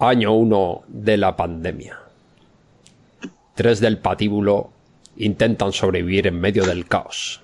Año 1 de la pandemia. Tres del patíbulo intentan sobrevivir en medio del caos.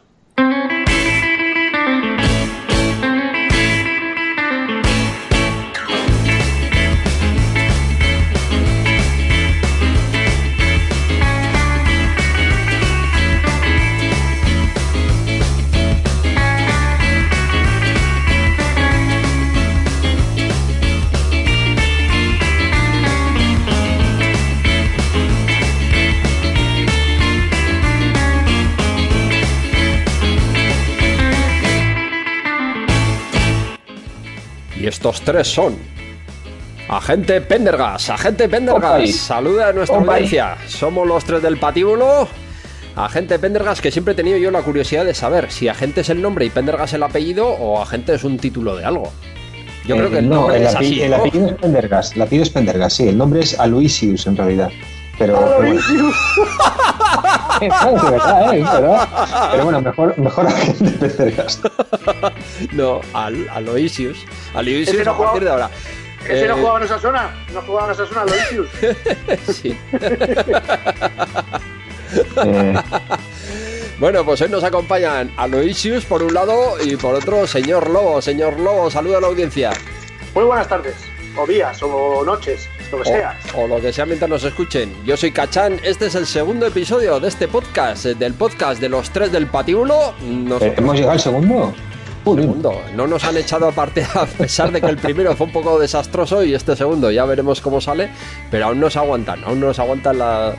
Y estos tres son. Agente Pendergas, Agente Pendergas, saluda a nuestra Opay. audiencia. Somos los tres del patíbulo. Agente Pendergas, que siempre he tenido yo la curiosidad de saber si Agente es el nombre y Pendergas el apellido o Agente es un título de algo. Yo creo que el Eh, no, nombre el, es el apellido es Pendergast. El apellido es Pendergast, sí. El nombre es Aloysius en realidad. Pero, pero bueno. Eh, verdad, eh. Pero bueno, mejor, mejor agente Pendergast. No, al, Aloysius. Aloysius a partir jugaba- de ahora. Ese no Eh, jugaba en esa zona, no jugaba en esa zona, Aloysius. sí. Eh, Bueno, pues hoy nos acompañan Aloysius por un lado y por otro señor Lobo. Señor Lobo, saluda a la audiencia. Muy buenas tardes, o días, o noches, lo que sea. O, o lo que sea mientras nos escuchen. Yo soy Cachán, este es el segundo episodio de este podcast, eh, del podcast de los tres del patíbulo. Nosotros eh, ¿Hemos llegado al segundo? Segundo. No nos han echado aparte a pesar de que el primero fue un poco desastroso y este segundo ya veremos cómo sale, pero aún nos aguantan, aún nos aguantan la,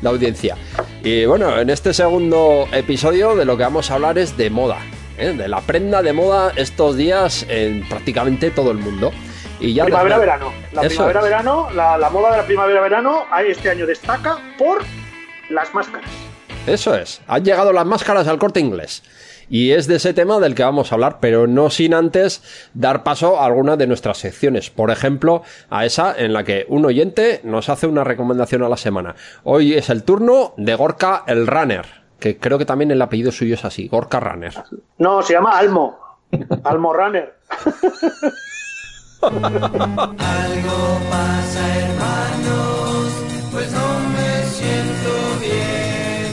la audiencia. Y bueno, en este segundo episodio de lo que vamos a hablar es de moda, ¿eh? de la prenda de moda estos días en prácticamente todo el mundo. Y ya Primavera-verano. La primavera-verano, la, la moda de la primavera-verano, este año destaca por las máscaras. Eso es, han llegado las máscaras al corte inglés. Y es de ese tema del que vamos a hablar, pero no sin antes dar paso a alguna de nuestras secciones. Por ejemplo, a esa en la que un oyente nos hace una recomendación a la semana. Hoy es el turno de Gorka el Runner, que creo que también el apellido suyo es así, Gorka Runner. No, se llama Almo. Almo Runner. Algo pasa, hermanos, pues no me siento bien.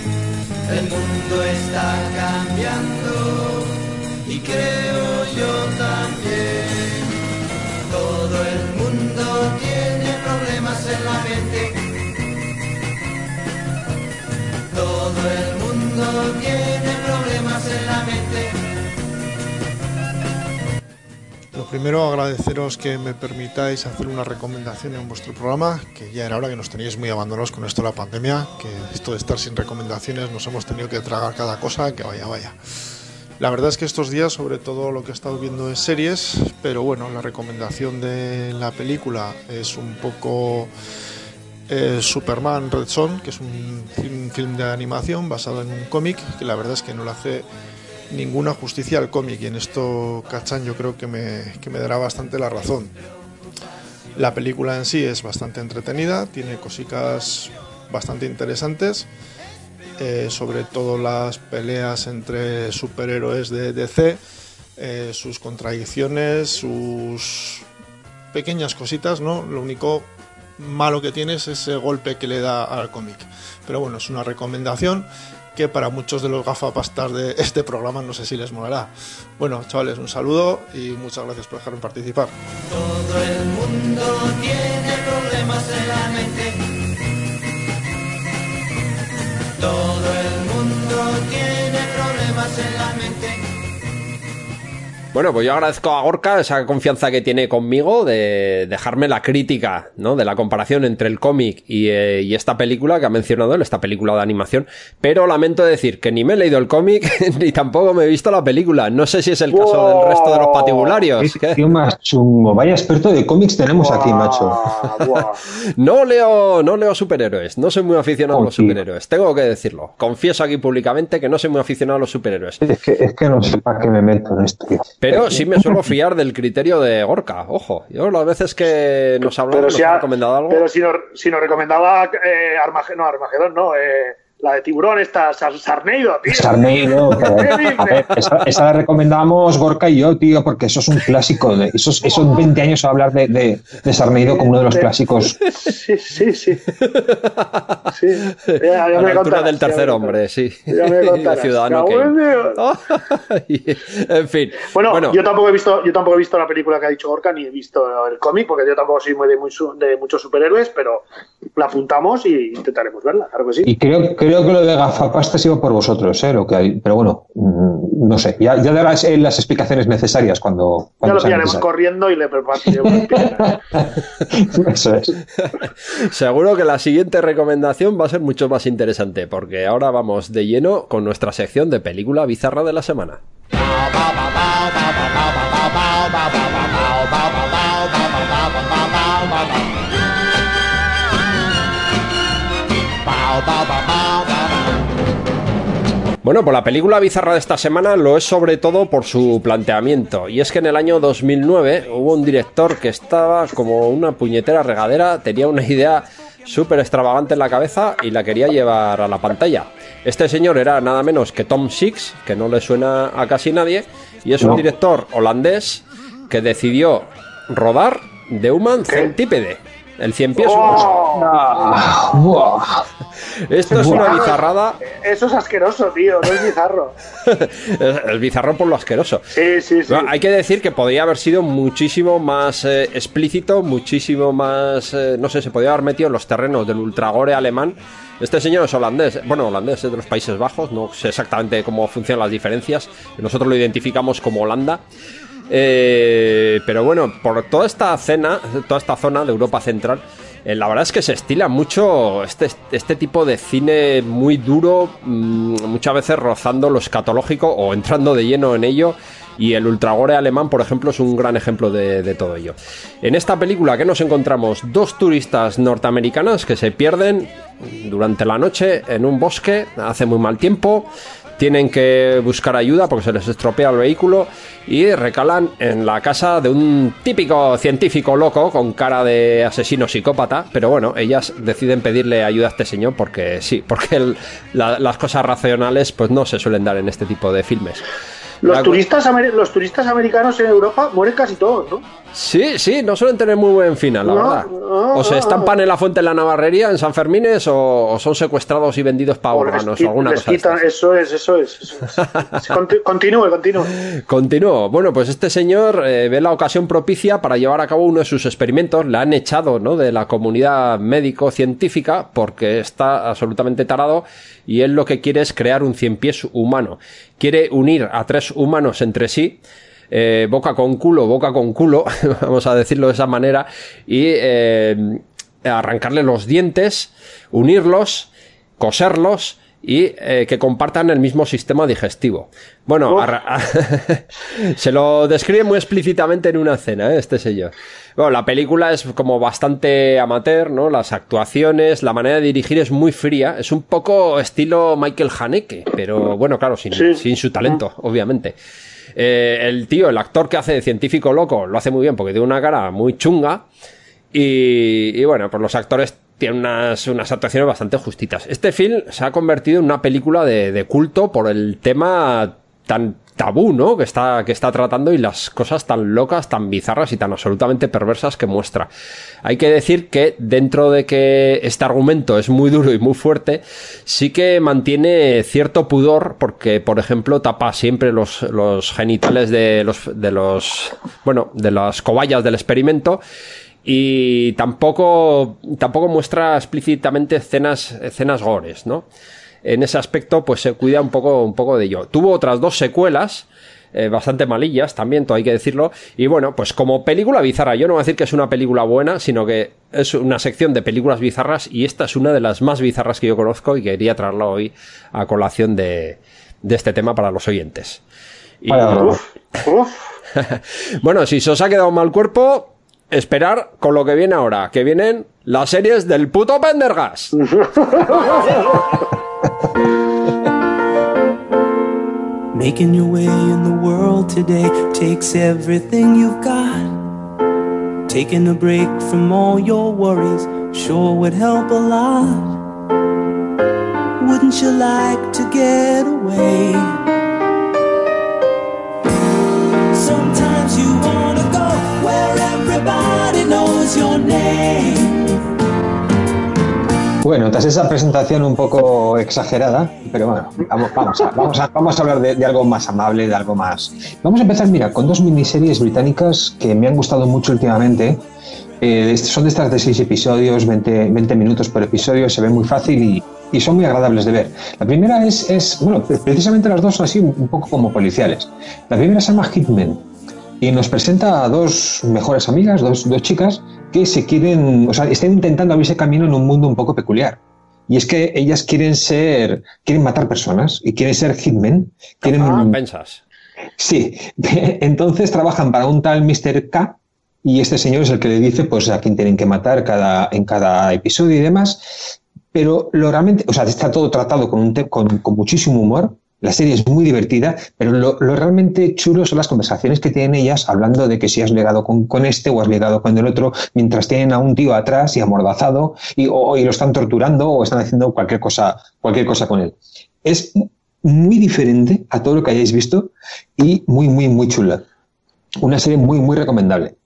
El mundo está cambiando y creo yo también. Todo el mundo tiene problemas en la mente. Todo el mundo tiene primero, agradeceros que me permitáis hacer una recomendación en vuestro programa, que ya era hora que nos teníais muy abandonados con esto de la pandemia, que esto de estar sin recomendaciones nos hemos tenido que tragar cada cosa, que vaya, vaya. La verdad es que estos días, sobre todo lo que he estado viendo es series, pero bueno, la recomendación de la película es un poco eh, Superman Red Son, que es un film, de animación basado en un cómic, que la verdad es que no le hace ninguna justicia al cómic y en esto Cachan yo creo que me, que me dará bastante la razón. La película en sí es bastante entretenida, tiene cositas bastante interesantes, eh, sobre todo las peleas entre superhéroes de DC, eh, sus contradicciones, sus pequeñas cositas, ¿no? Lo único malo que tiene es ese golpe que le da al cómic. Pero bueno, es una recomendación que para muchos de los gafapastas de este programa no sé si les molará. Bueno, chavales, un saludo y muchas gracias por dejarme participar. En la. Todo el mundo tiene problemas en la mente. Bueno, pues yo agradezco a Gorka esa confianza que tiene conmigo de dejarme la crítica, ¿no? De la comparación entre el cómic y, eh, y esta película que ha mencionado él, esta película de animación. Pero lamento decir que ni me he leído el cómic ni tampoco me he visto la película. No sé si es el caso del resto de los patibularios. Qué tío más chungo. Vaya experto de cómics tenemos aquí, macho. No leo, no leo superhéroes, no soy muy aficionado a los Oh, tío. superhéroes, tengo que decirlo. Confieso aquí públicamente que no soy muy aficionado a los superhéroes. Es que, es que no sé para qué me meto en esto. tío. Pero sí me suelo fiar del criterio de Gorka, ojo. Yo las veces que nos Pero nos si, ha ha- recomendado algo. pero si nos, si nos recomendaba eh, Armagedón, no, Armagedón, no, eh, La de tiburón, esta Sar- Sarneido, tío. Sarneido, ver, esa, esa la recomendamos Gorka y yo, tío, porque eso es un clásico. De, esos, esos 20 años a hablar de, de, de Sarneido como uno de los clasicos. Sí, sí, sí. Sí. Ya, ya a me la altura contarás, del tercer hombre, sí. Ya me. Ciudadano Cago en fin. Bueno, yo tampoco he visto, yo tampoco he visto la película que ha dicho Gorka, ni he visto el cómic, porque yo tampoco soy muy de, muy su- de muchos superhéroes, pero la apuntamos y intentaremos verla, claro que sí. Y creo, creo que lo de gafapastas iba por vosotros, ¿eh? Lo que hay. Pero bueno, mm, no sé. Ya, ya darás él las explicaciones necesarias cuando. Ya cuando lo sea pillaremos corriendo y le prepararemos. Eso es. Seguro que la siguiente recomendación va a ser mucho más interesante, porque ahora vamos de lleno con nuestra sección de película bizarra de la semana. Bueno, pues la película bizarra de esta semana lo es sobre todo por su planteamiento. Y es que en el año 2009 hubo un director que estaba como una puñetera regadera, tenía una idea súper extravagante en la cabeza y la quería llevar a la pantalla. Este señor era nada menos que Tom Six, que no le suena a casi nadie, y es un director holandés que decidió rodar The Human Centipede, el cien pies. ¡Oh! Esto es una bizarrada, Eso es asqueroso, tío, no es bizarro. el bizarro por lo asqueroso. Sí, sí, sí. Bueno, hay que decir que podría haber sido muchísimo más eh, explícito, muchísimo más, eh, no sé, se podría haber metido en los terrenos del ultragore alemán. Este señor es holandés, bueno, holandés es de los Países Bajos, no sé exactamente cómo funcionan las diferencias, nosotros lo identificamos como Holanda. Eh, pero bueno, por toda esta cena, toda esta zona de Europa Central, eh, la verdad es que se estila mucho este, este tipo de cine muy duro, mm, muchas veces rozando lo escatológico o entrando de lleno en ello. Y el ultragore alemán, por ejemplo, es un gran ejemplo de, de todo ello. En esta película que nos encontramos dos turistas norteamericanas que se pierden durante la noche en un bosque, hace muy mal tiempo, tienen que buscar ayuda porque se les estropea el vehículo y recalan en la casa de un típico científico loco con cara de asesino psicópata, pero bueno, ellas deciden pedirle ayuda a este señor porque sí, porque el- la- las cosas racionales pues no se suelen dar en este tipo de filmes. Los La- turistas, los turistas americanos en Europa mueren casi todos, ¿no? Sí, sí, no suelen tener muy buen final, la No, verdad. no, O se estampan en la fuente de la Navarrería en San Fermines o, o son secuestrados y vendidos para órganos o alguna cosa. quitan- eso es, eso es. Eso es. Conti- Continúe, continúe. Continúo. Bueno, pues este señor eh, ve la ocasión propicia para llevar a cabo uno de sus experimentos. Le han echado ¿no? de la comunidad médico-científica porque está absolutamente tarado y él lo que quiere es crear un cien pies humano. Quiere unir a tres humanos entre sí. Eh, boca con culo, boca con culo, vamos a decirlo de esa manera, y eh, arrancarle los dientes, unirlos, coserlos y eh, que compartan el mismo sistema digestivo. Bueno, se lo describe muy explícitamente en una escena, ¿eh? este señor. Bueno, la película es como bastante amateur, ¿no? Las actuaciones, la manera de dirigir es muy fría, es un poco estilo Michael Haneke, pero bueno, claro, sin, Sí. sin su talento, obviamente. Eh, el tío, el actor que hace de científico loco, lo hace muy bien porque tiene una cara muy chunga. Y, y bueno, pues los actores tienen unas, unas actuaciones bastante justitas. Este film se ha convertido en una película de, de culto por el tema tan tabú, ¿no? Que está, que está tratando y las cosas tan locas, tan bizarras y tan absolutamente perversas que muestra. Hay que decir que dentro de que este argumento es muy duro y muy fuerte, sí que mantiene cierto pudor porque, por ejemplo, tapa siempre los, los genitales de los, de los, bueno, de las cobayas del experimento y tampoco, tampoco muestra explícitamente escenas, escenas gores, ¿no? En ese aspecto, pues se cuida un poco, un poco de ello. Tuvo otras dos secuelas, eh, bastante malillas también, todo hay que decirlo. Y bueno, pues como película bizarra, yo no voy a decir que es una película buena, sino que es una sección de películas bizarras y esta es una de las más bizarras que yo conozco y quería traerla hoy a colación de, de este tema para los oyentes. Y-. Uf, bueno, si se os ha quedado mal cuerpo, esperar con lo que viene ahora, que vienen las series del puto Pendergas. Making your way in the world today takes everything you've got. Taking a break from all your worries sure would help a lot. Wouldn't you like to get away? Sometimes you wanna go where everybody knows your name. Bueno, tras esa presentación un poco exagerada, pero bueno, vamos, vamos, a, vamos, a, hablar de, algo más amable, de algo más. Vamos a empezar, mira, con dos miniseries británicas que me han gustado mucho últimamente. Eh, son de estas de seis episodios, 20, 20 minutos por episodio, se ve muy fácil y, y son muy agradables de ver. La primera es, es, bueno, precisamente las dos son así un poco como policiales. La primera se llama Hitman y nos presenta a dos mejores amigas, dos, dos chicas, que se quieren, o sea, están intentando abrirse camino en un mundo un poco peculiar. Y es que ellas quieren ser, quieren matar personas y quieren ser hitmen. Quieren, Ah, pensas. Sí, entonces trabajan para un tal Mr. K y este señor es el que le dice pues a quién tienen que matar cada, en cada episodio y demás. Pero lo realmente, o sea, está todo tratado con, un con, con muchísimo humor. La serie es muy divertida, pero lo, realmente chulo son las conversaciones que tienen ellas hablando de que si has ligado con, con este o has ligado con el otro, mientras tienen a un tío atrás y amordazado y, o, y lo están torturando o están haciendo cualquier cosa, cualquier cosa con él. Es muy diferente a todo lo que hayáis visto y muy, muy, muy chula. Una serie muy, muy recomendable.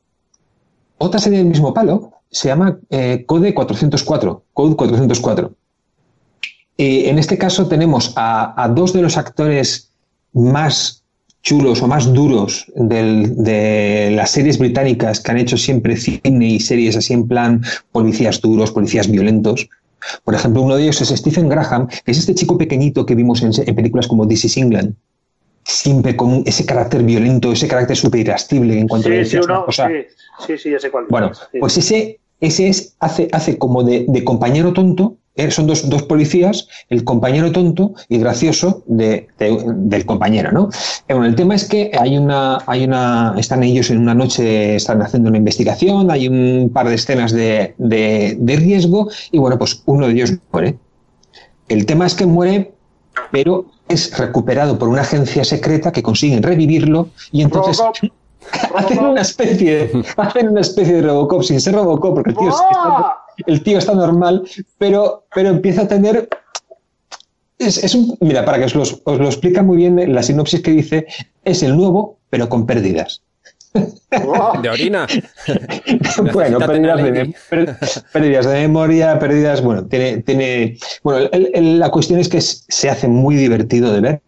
Otra serie del mismo palo se llama eh, Code 404. Code 404. Eh, en este caso tenemos a, a dos de los actores más chulos o más duros del- de las series británicas que han hecho siempre cine y series así en plan policías duros, policías violentos. Por ejemplo, uno de ellos es Stephen Graham, que es este chico pequeñito que vimos en, en películas como This is England. Siempre con ese carácter violento, ese carácter súper irascible en cuanto le Sí, cosa. sí, sí, sí, ese cual. Bueno, Sí. pues ese, ese es, hace, hace como de, de compañero tonto. Eh, Son dos, dos policías, el compañero tonto y gracioso de- de- del compañero, ¿no? Eh, Bueno, el tema es que hay una, hay una, están ellos en una noche, están haciendo una investigación, hay un par de escenas de, de- de riesgo y bueno, pues uno de ellos muere. El tema es que muere, pero es recuperado por una agencia secreta que consiguen revivirlo y entonces Robocop. hacen una especie, hacen una especie de Robocop sin ser Robocop porque el tío, es- está, el tío está normal, pero, pero empieza a tener es, es un, mira, para que os, los- os lo explica muy bien la sinopsis que dice, es el nuevo, pero con pérdidas. De orina. bueno, pérdidas de, pérdidas de memoria, pérdidas, bueno, tiene, tiene, bueno, el- el- la cuestión es que es- se hace muy divertido de ver.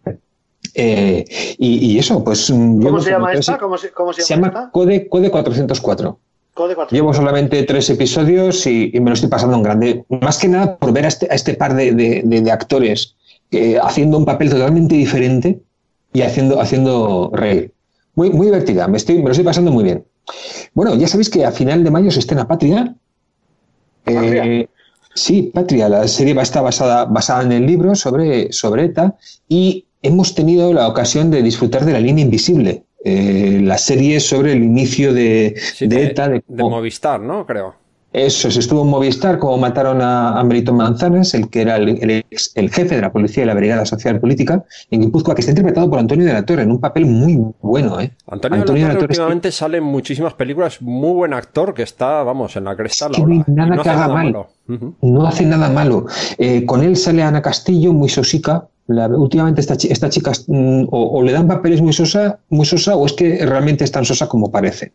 Eh, y, y eso, pues... ¿Cómo llevo se llama esta? ¿Cómo se, cómo se Se llama? Code, Code 404. Code 4. Llevo solamente tres episodios y, y me lo estoy pasando en grande. Más que nada por ver a este, a este par de, de- de- de actores haciendo un papel totalmente diferente y haciendo, haciendo reír. Muy, muy divertida, me, estoy, me lo estoy pasando muy bien. Bueno, ya sabéis que a final de mayo se estrena Patria. ¿Patria? Eh, sí, Patria. La serie va a estar basada, basada en el libro sobre, sobre ETA y hemos tenido la ocasión de disfrutar de La línea invisible, eh, la serie sobre el inicio de, Sí, de de, ETA, de Movistar, ¿no? Creo. eso, se estuvo en Movistar, como mataron a, a Melito Manzanas, el que era el, el ex- el jefe de la policía de la Brigada Social Política, en Guipúzcoa, que está interpretado por Antonio de la Torre, en un papel muy bueno, ¿eh? Antonio, de la Torre últimamente sale en muchísimas películas, muy buen actor que está, vamos, en la cresta Es que nada no que hace haga nada mal. malo. No hace nada malo. Eh, con él sale Ana Castillo, muy sosica. La- últimamente esta, esta chica mm, o, o le dan papeles muy sosa, muy sosa, o es que realmente es tan sosa como parece.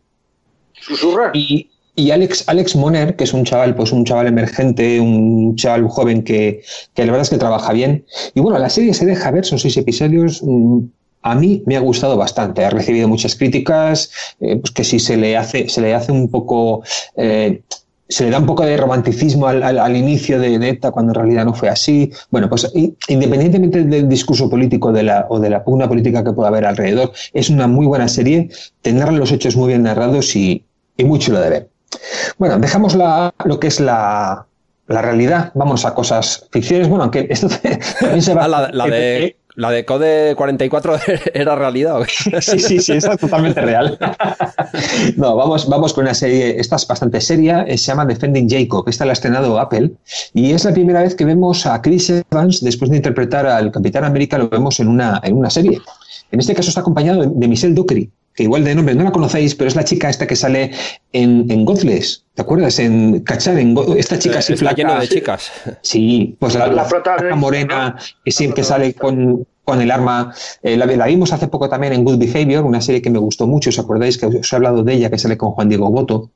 Susurra. Y, y Alex, Alex Moner, que es un chaval, pues un chaval emergente, un chaval joven que, que la verdad es que trabaja bien. Y bueno, la serie se deja ver, son seis episodios. mm, A mí me ha gustado bastante. Ha recibido muchas críticas, eh, pues que si se le hace, se le hace un poco. eh, se le da un poco de romanticismo al, al- al inicio de, de ETA cuando en realidad no fue así. Bueno, pues independientemente del discurso político de la, o de la pugna política que pueda haber alrededor, es una muy buena serie, tendrá los hechos muy bien narrados y, y muy chulo de ver. Bueno, dejamos la, lo que es la, la realidad, vamos a cosas ficciones. Bueno, aunque esto también se va Ah, la, la de, la de Code 44 era realidad. Sí, sí, sí, es totalmente real. No, vamos, vamos con una serie, esta es bastante seria, eh, se llama Defending Jacob, esta la ha estrenado Apple, y es la primera vez que vemos a Chris Evans, después de interpretar al Capitán América, lo vemos en una, en una serie. En este caso está acompañado de Michelle Dockery, que igual de nombre no la conocéis, pero es la chica esta que sale en, en Godless. ¿Te acuerdas? En Cachar, en Go- esta chica así Eh, Está flaca. lleno de chicas. Sí, pues la, La morena que que sale con, con el arma. eh, la, la vimos hace poco también en Good Behavior, una serie que me gustó mucho. ¿Os acordáis que os he hablado de ella, que sale con Juan Diego Boto?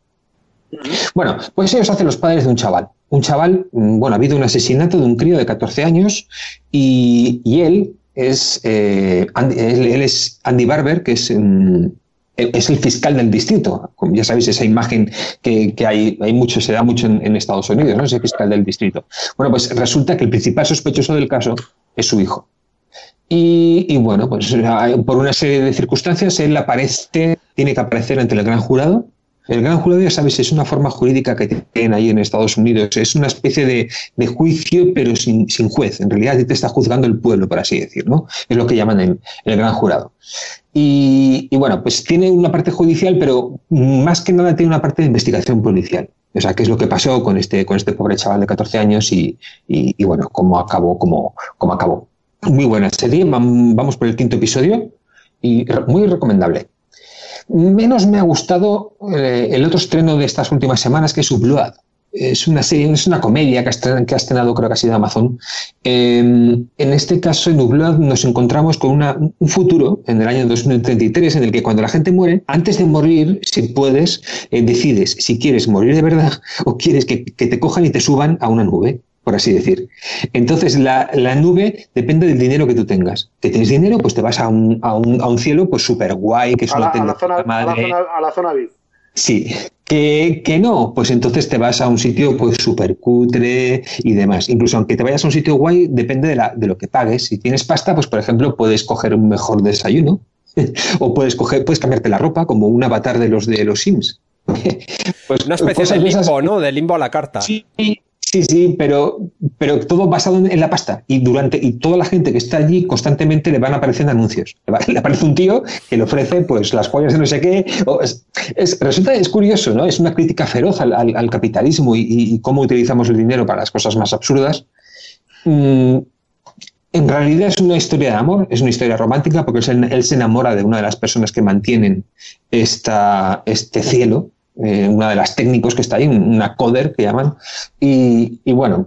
Bueno, pues ellos hacen los padres de un chaval. Un chaval, mm, bueno, ha habido un asesinato de un crío de 14 años y, y él es eh, él, es Andy Barber, que es, mm, es el fiscal del distrito. Ya sabéis, esa imagen que, que hay, hay mucho, se da mucho en, en Estados Unidos, ¿no? Ese fiscal del distrito. Bueno, pues resulta que el principal sospechoso del caso es su hijo. Y, y bueno, pues por una serie de circunstancias él aparece, tiene que aparecer ante el gran jurado. El gran jurado, ya sabes, es una forma jurídica que tienen ahí en Estados Unidos. Es una especie de, de juicio, pero sin, sin juez. En realidad te está juzgando el pueblo, por así decir, ¿no? Es lo que llaman el, el gran jurado. Y, y bueno, pues tiene una parte judicial, pero más que nada tiene una parte de investigación policial. O sea, qué es lo que pasó con este, con este pobre chaval de 14 años y, y, bueno, cómo acabó, cómo, cómo acabó. Muy buena serie, vam- vamos por el quinto episodio y muy recomendable. Menos me ha gustado eh, el otro estreno de estas últimas semanas, que es Blood. Es una serie, es una comedia que ha estrenado, creo que ha sido Amazon. Eh, en este caso, en Blood nos encontramos con un futuro, en el año 2033, en el que cuando la gente muere, antes de morir, si puedes, eh, decides si quieres morir de verdad o quieres que te cojan y te suban a una nube por así decir. Entonces, la, la nube depende del dinero que tú tengas. Que tienes dinero, pues te vas a un, a un, a un cielo pues súper guay, que es A la, a la zona, puta a la madre. zona, a la zona VIP. Sí, que, que no, pues entonces te vas a un sitio pues súper cutre y demás. Incluso aunque te vayas a un sitio guay, depende de, la, de lo que pagues. Si tienes pasta, pues por ejemplo, puedes coger un mejor desayuno o puedes coger, puedes cambiarte la ropa como un avatar de los de los Sims. Pues Una especie de esas- limbo, ¿no? De limbo a la carta. Sí, sí, sí, pero, pero todo basado en, la pasta. Y durante y toda la gente que está allí constantemente le van apareciendo anuncios. Le, va- le aparece un tío que le ofrece pues las joyas de no sé qué. resulta es curioso, ¿no? Es una crítica feroz al, al- al capitalismo y, cómo utilizamos el dinero para las cosas más absurdas. Mm, en realidad es una historia de amor, es una historia romántica porque él él se enamora de una de las personas que mantienen esta, este cielo, eh, una de las técnicos que está ahí, una coder que llaman. Y, bueno,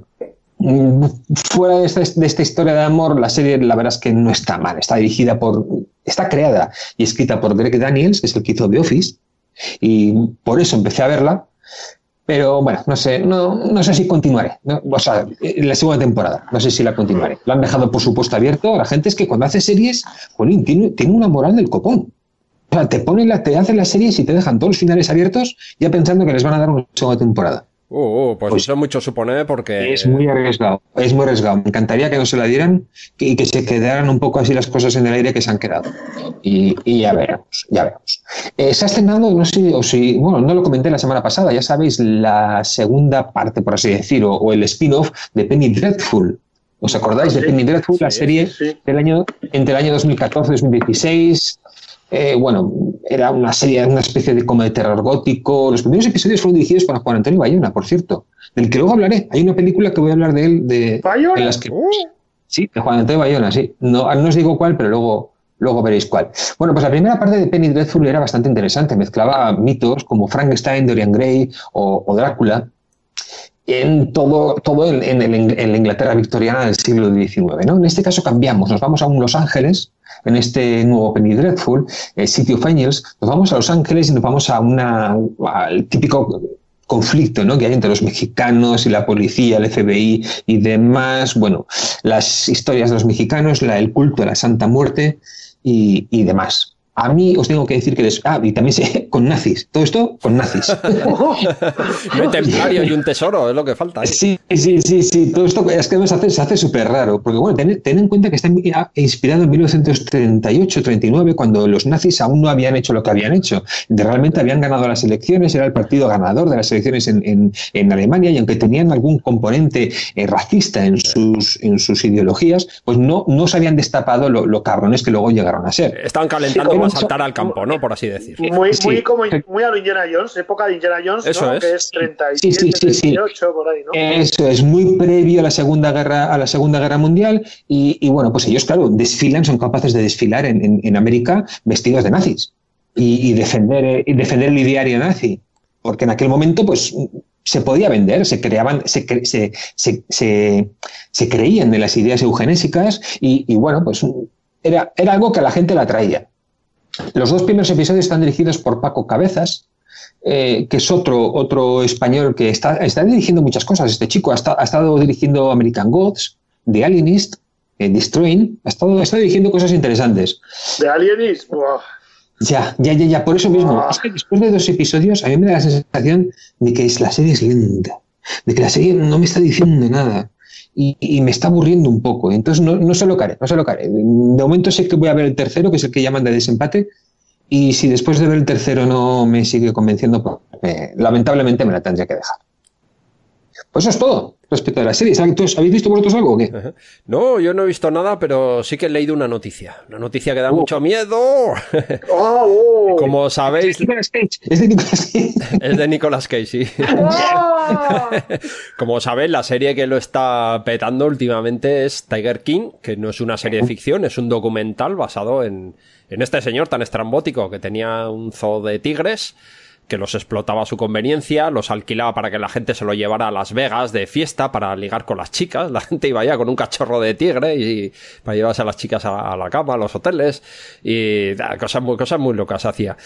fuera de esta, de esta historia de amor, la serie la verdad es que no está mal. Está dirigida por, está creada y escrita por Greg Daniels, que es el que hizo The Office. Y por eso empecé a verla. Pero bueno, no sé, no, no sé si continuaré. ¿no? O sea, la segunda temporada, no sé si la continuaré. Lo han dejado, por supuesto, abierto. La gente es que cuando hace series, tiene, tiene una moral del copón. O sea, te ponen la, te hacen las series y te dejan todos los finales abiertos, ya pensando que les van a dar una segunda temporada. Uh, uh, pues, Pues- eso es mucho supone porque... Es muy arriesgado, es muy arriesgado. Me encantaría que no se la dieran y que se quedaran un poco así las cosas en el aire que se han quedado. Y, y ya veremos, ya veremos. Eh, se ha estrenado, no sé, o si, bueno, no lo comenté la semana pasada, ya sabéis, la segunda parte, por así decirlo, o el spin-off de Penny Dreadful. ¿Os acordáis de Sí, Penny Dreadful? la serie sí. del año, entre el año 2014 y 2016. Eh, bueno, era una serie, una especie de como de terror gótico. Los primeros episodios fueron dirigidos por Juan Antonio Bayona, por cierto, del que luego hablaré. Hay una película que voy a hablar de él, de, ¿Bayona? en las que, Uh, sí, de Juan Antonio Bayona, sí. No, no os digo cuál, pero luego, luego veréis cuál. Bueno, pues la primera parte de Penny Dreadful era bastante interesante. Mezclaba mitos como Frankenstein, Dorian Gray o, o Drácula en todo, todo en, en la Inglaterra victoriana del siglo XIX. ¿no? En este caso cambiamos, nos vamos a un Los Ángeles, en este nuevo Penny Dreadful, el City of Angels, nos vamos a Los Ángeles y nos vamos a una, al típico conflicto ¿no? que hay entre los mexicanos y la policía, el FBI y demás. Bueno, las historias de los mexicanos, la, el culto a la Santa Muerte y demás. A mí os tengo que decir que... les- ah, y también sé, con nazis. Todo esto con nazis. un templario y un tesoro, es lo que falta. ¿eh? Sí, sí, sí, sí. Todo esto es que se hace, se hace súper raro. Porque, bueno, ten, ten en cuenta que está inspirado en 1938-39, cuando los nazis aún no habían hecho lo que habían hecho. Realmente habían ganado las elecciones, era el partido ganador de las elecciones en, en- en Alemania, y aunque tenían algún componente eh, racista en sus, en sus ideologías, pues no, no se habían destapado lo, lo cabrones que luego llegaron a ser. Estaban calentando Sí, saltar al campo, ¿no? Por así decir. Muy, Sí. muy, como, muy a lo Indiana Jones, época de Indiana Jones, Eso ¿no? es. Que es Sí, 37, sí, sí, sí. 38, por ahí, ¿no? Eso es muy previo a la Segunda Guerra, a la Segunda Guerra Mundial y, y, bueno, pues ellos, claro, desfilan, son capaces de desfilar en, en- en América vestidos de nazis. y, y defender, y defender el ideario nazi. Porque en aquel momento, pues, se podía vender, se creaban, se, cre- se, se, se- se creían de las ideas eugenésicas y, y, bueno, pues era, era algo que a la gente la atraía. Los dos primeros episodios están dirigidos por Paco Cabezas, eh, que es otro, otro español que está, está dirigiendo muchas cosas. Este chico ha, ha estado dirigiendo American Gods, The Alienist, eh, Destroying, ha estado, ha estado dirigiendo cosas interesantes. De Alienis, buah. Ya, ya, ya, ya, por eso mismo. Ah. Es que después de dos episodios, a mí me da la sensación de que es- la serie es lenta, de que la serie no me está diciendo nada y, me está aburriendo un poco. Entonces no, no se lo caré, no se lo caré. De momento sé que voy a ver el tercero, que es el que llaman de desempate, y si después de ver el tercero no me sigue convenciendo, pues, eh, lamentablemente me la tendría que dejar. Pues eso es todo respecto a la serie. ¿Sabes- ¿Habéis visto vosotros algo o qué? No, yo no he visto nada, pero sí que he leído una noticia. Una noticia que da mucho miedo. ¡Ah, oh! Como sabéis, Nicolas Cage. Es de Nicolas Cage. es de Nicolas Cage, sí. Como sabéis, la serie que lo está petando últimamente es Tiger King, que no es una serie de ficción, es un documental basado en, en este señor tan estrambótico que tenía un zoo de tigres que los explotaba a su conveniencia, los alquilaba para que la gente se lo llevara a Las Vegas de fiesta para ligar con las chicas. La gente iba ya con un cachorro de tigre y para llevarse a las chicas a, la cama, a los hoteles y cosas muy, cosas muy locas hacía.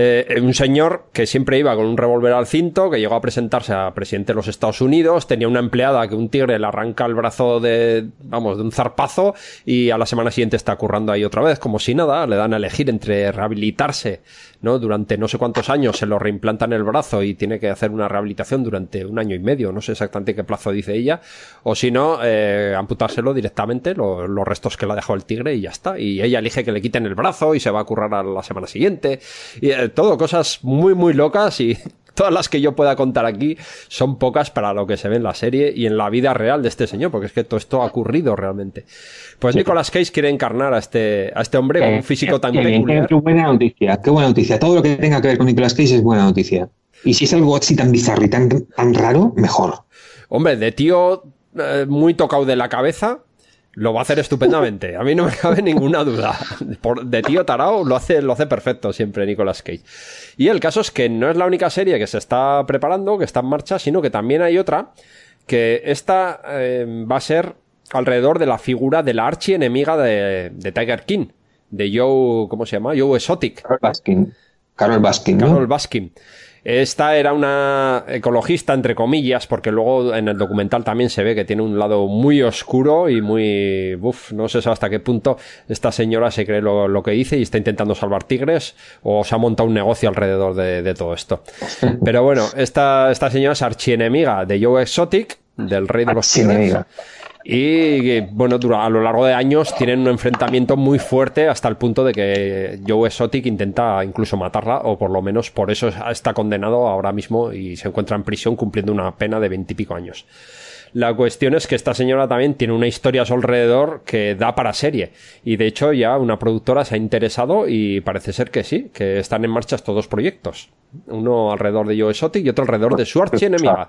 Eh, un señor que siempre iba con un revólver al cinto, que llegó a presentarse a presidente de los Estados Unidos, tenía una empleada que un tigre le arranca el brazo de, vamos, de un zarpazo y a la semana siguiente está currando ahí otra vez, como si nada, le dan a elegir entre rehabilitarse, ¿no? Durante no sé cuántos años se lo reimplantan el brazo y tiene que hacer una rehabilitación durante un año y medio, no sé exactamente qué plazo dice ella, o si no, eh, amputárselo directamente, lo- los restos que le ha dejado el tigre y ya está. Y ella elige que le quiten el brazo y se va a currar a la semana siguiente. Eh, todo cosas muy, muy locas y todas las que yo pueda contar aquí son pocas para lo que se ve en la serie y en la vida real de este señor, porque es que todo esto ha ocurrido realmente. Pues Nicolas Cage quiere encarnar a este, a este hombre con un físico tan Qué bien, peculiar. qué buena noticia, qué buena noticia. Todo lo que tenga que ver con Nicolas Cage es buena noticia. Y si es algo así tan bizarro y tan, tan raro, mejor. Hombre, de tío eh, muy tocado de la cabeza, lo va a hacer estupendamente. A mí no me cabe ninguna duda. Por- de tío tarao lo hace, lo hace perfecto siempre Nicolas Cage. Y el caso es que no es la única serie que se está preparando, que está en marcha, sino que también hay otra que esta eh, va a ser alrededor de la figura de la archienemiga de, de Tiger King, de Joe, ¿cómo se llama? Joe Exotic. Carol Baskin. Carol Baskin, ¿no? Carol Baskin. Esta era una ecologista, entre comillas, porque luego en el documental también se ve que tiene un lado muy oscuro y muy... Uf, no sé hasta qué punto esta señora se cree lo, lo que dice y está intentando salvar tigres o se ha montado un negocio alrededor de, de todo esto. Pero bueno, esta, esta señora es archienemiga de Joe Exotic, del rey de los tigres. Archienemiga. Y eh, bueno, a lo largo de años tienen un enfrentamiento muy fuerte hasta el punto de que Joe Exotic intenta incluso matarla, o por lo menos por eso está condenado ahora mismo y se encuentra en prisión cumpliendo una pena de veintipico años. La cuestión es que esta señora también tiene una historia a su alrededor que da para serie. Y de hecho ya una productora se ha interesado y parece ser que sí, que están en marcha estos dos proyectos. Uno alrededor de Joe Exotic y otro alrededor de su archienemiga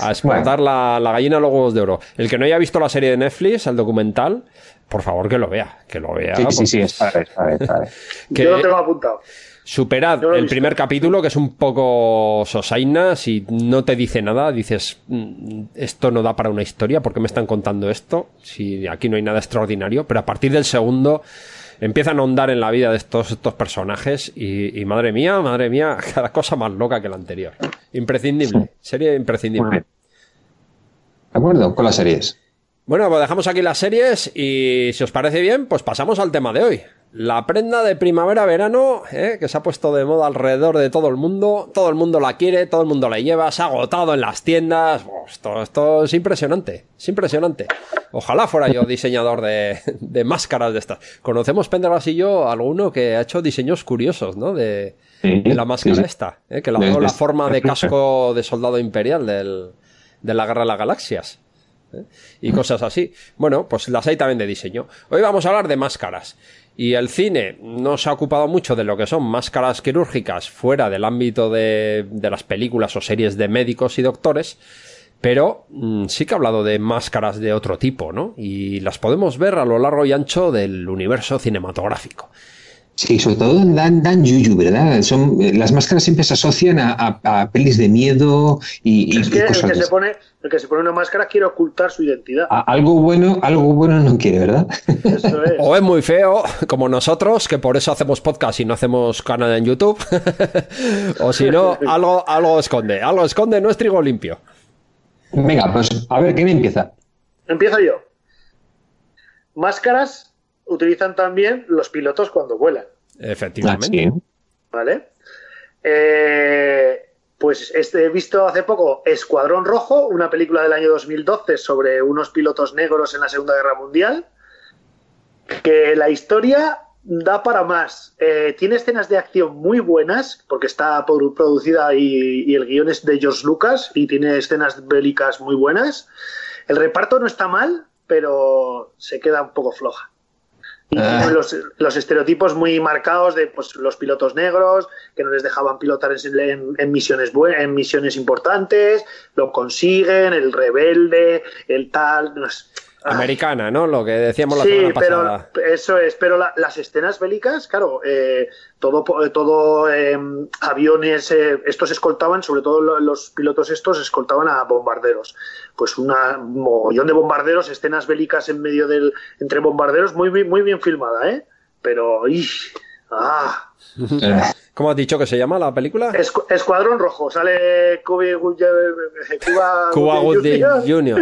a explotar la, la gallina a los huevos de oro. El que no haya visto la serie de Netflix, el documental, por favor que lo vea, que lo vea. Sí, sí, sí, es padre, es padre, es padre. que Yo lo tengo apuntado. Superad el visto. primer capítulo, que es un poco sosaina, si no te dice nada, dices, "Mm, esto no da para una historia, ¿por qué me están contando esto? Si aquí no hay nada extraordinario, pero a partir del segundo empiezan a ahondar en la vida de estos, estos personajes y, y madre mía, madre mía, cada cosa más loca que la anterior. Imprescindible, serie imprescindible. ¿De acuerdo? Con las series. Bueno, pues dejamos aquí las series y si os parece bien, pues pasamos al tema de hoy. La prenda de primavera-verano, ¿eh? que se ha puesto de moda alrededor de todo el mundo, todo el mundo la quiere, todo el mundo la lleva, se ha agotado en las tiendas, esto, esto es impresionante, es impresionante. Ojalá fuera yo diseñador de, de máscaras de estas. Conocemos Pendergast y yo alguno que ha hecho diseños curiosos, ¿no? De, Sí, de la máscara sí, esta, ¿eh? que Desde- la forma de casco de soldado imperial del, de la Guerra de las Galaxias ¿eh? y cosas así. Bueno, pues las hay también de diseño. Hoy vamos a hablar de máscaras. Y el cine no se ha ocupado mucho de lo que son máscaras quirúrgicas fuera del ámbito de, las películas o series de médicos y doctores, pero mm, sí que ha hablado de máscaras de otro tipo, ¿no? Y las podemos ver a lo largo y ancho del universo cinematográfico. Sí, sobre todo dan, dan yuyu, ¿verdad? Son, eh, las máscaras siempre se asocian a, a- a pelis de miedo y, y- Es y que el cosas que, de se pone, el que se pone una máscara quiere ocultar su identidad. A- Algo bueno, algo bueno no quiere, ¿verdad? Eso es. O es muy feo, como nosotros, que por eso hacemos podcast y no hacemos canal en YouTube. o si no, algo, algo esconde. Algo esconde, no es trigo limpio. Venga, pues a ver, ¿quién empieza? Empiezo yo. Máscaras utilizan también los pilotos cuando vuelan. Efectivamente. Ah. ¿Vale? Eh, pues este, he visto hace poco Escuadrón Rojo, una película del año 2012 sobre unos pilotos negros en la Segunda Guerra Mundial, que la historia da para más. Eh, tiene escenas de acción muy buenas, porque está producida y, y el guion es de George Lucas y tiene escenas bélicas muy buenas. El reparto no está mal, pero se queda un poco floja. Y Ah. los, los estereotipos muy marcados de pues, los pilotos negros, que no les dejaban pilotar en, en- en misiones en misiones importantes, lo consiguen, el rebelde, el tal. no ah. Americana, ¿no? Lo que decíamos la Sí, semana pero pasada. eso es, pero la- las escenas bélicas, claro, eh, todo, todo eh, aviones, eh, estos escoltaban, sobre todo lo- los pilotos estos escoltaban a bombarderos. Pues una un mogollón de bombarderos, escenas bélicas en medio del, entre bombarderos, muy, bien- muy bien filmada, ¿eh? Pero. ¡ah! Eh, ¿Cómo has dicho que se llama la película? Escu- Escuadrón Rojo, sale Cuba, Cuba, Cuba Gooding Jr.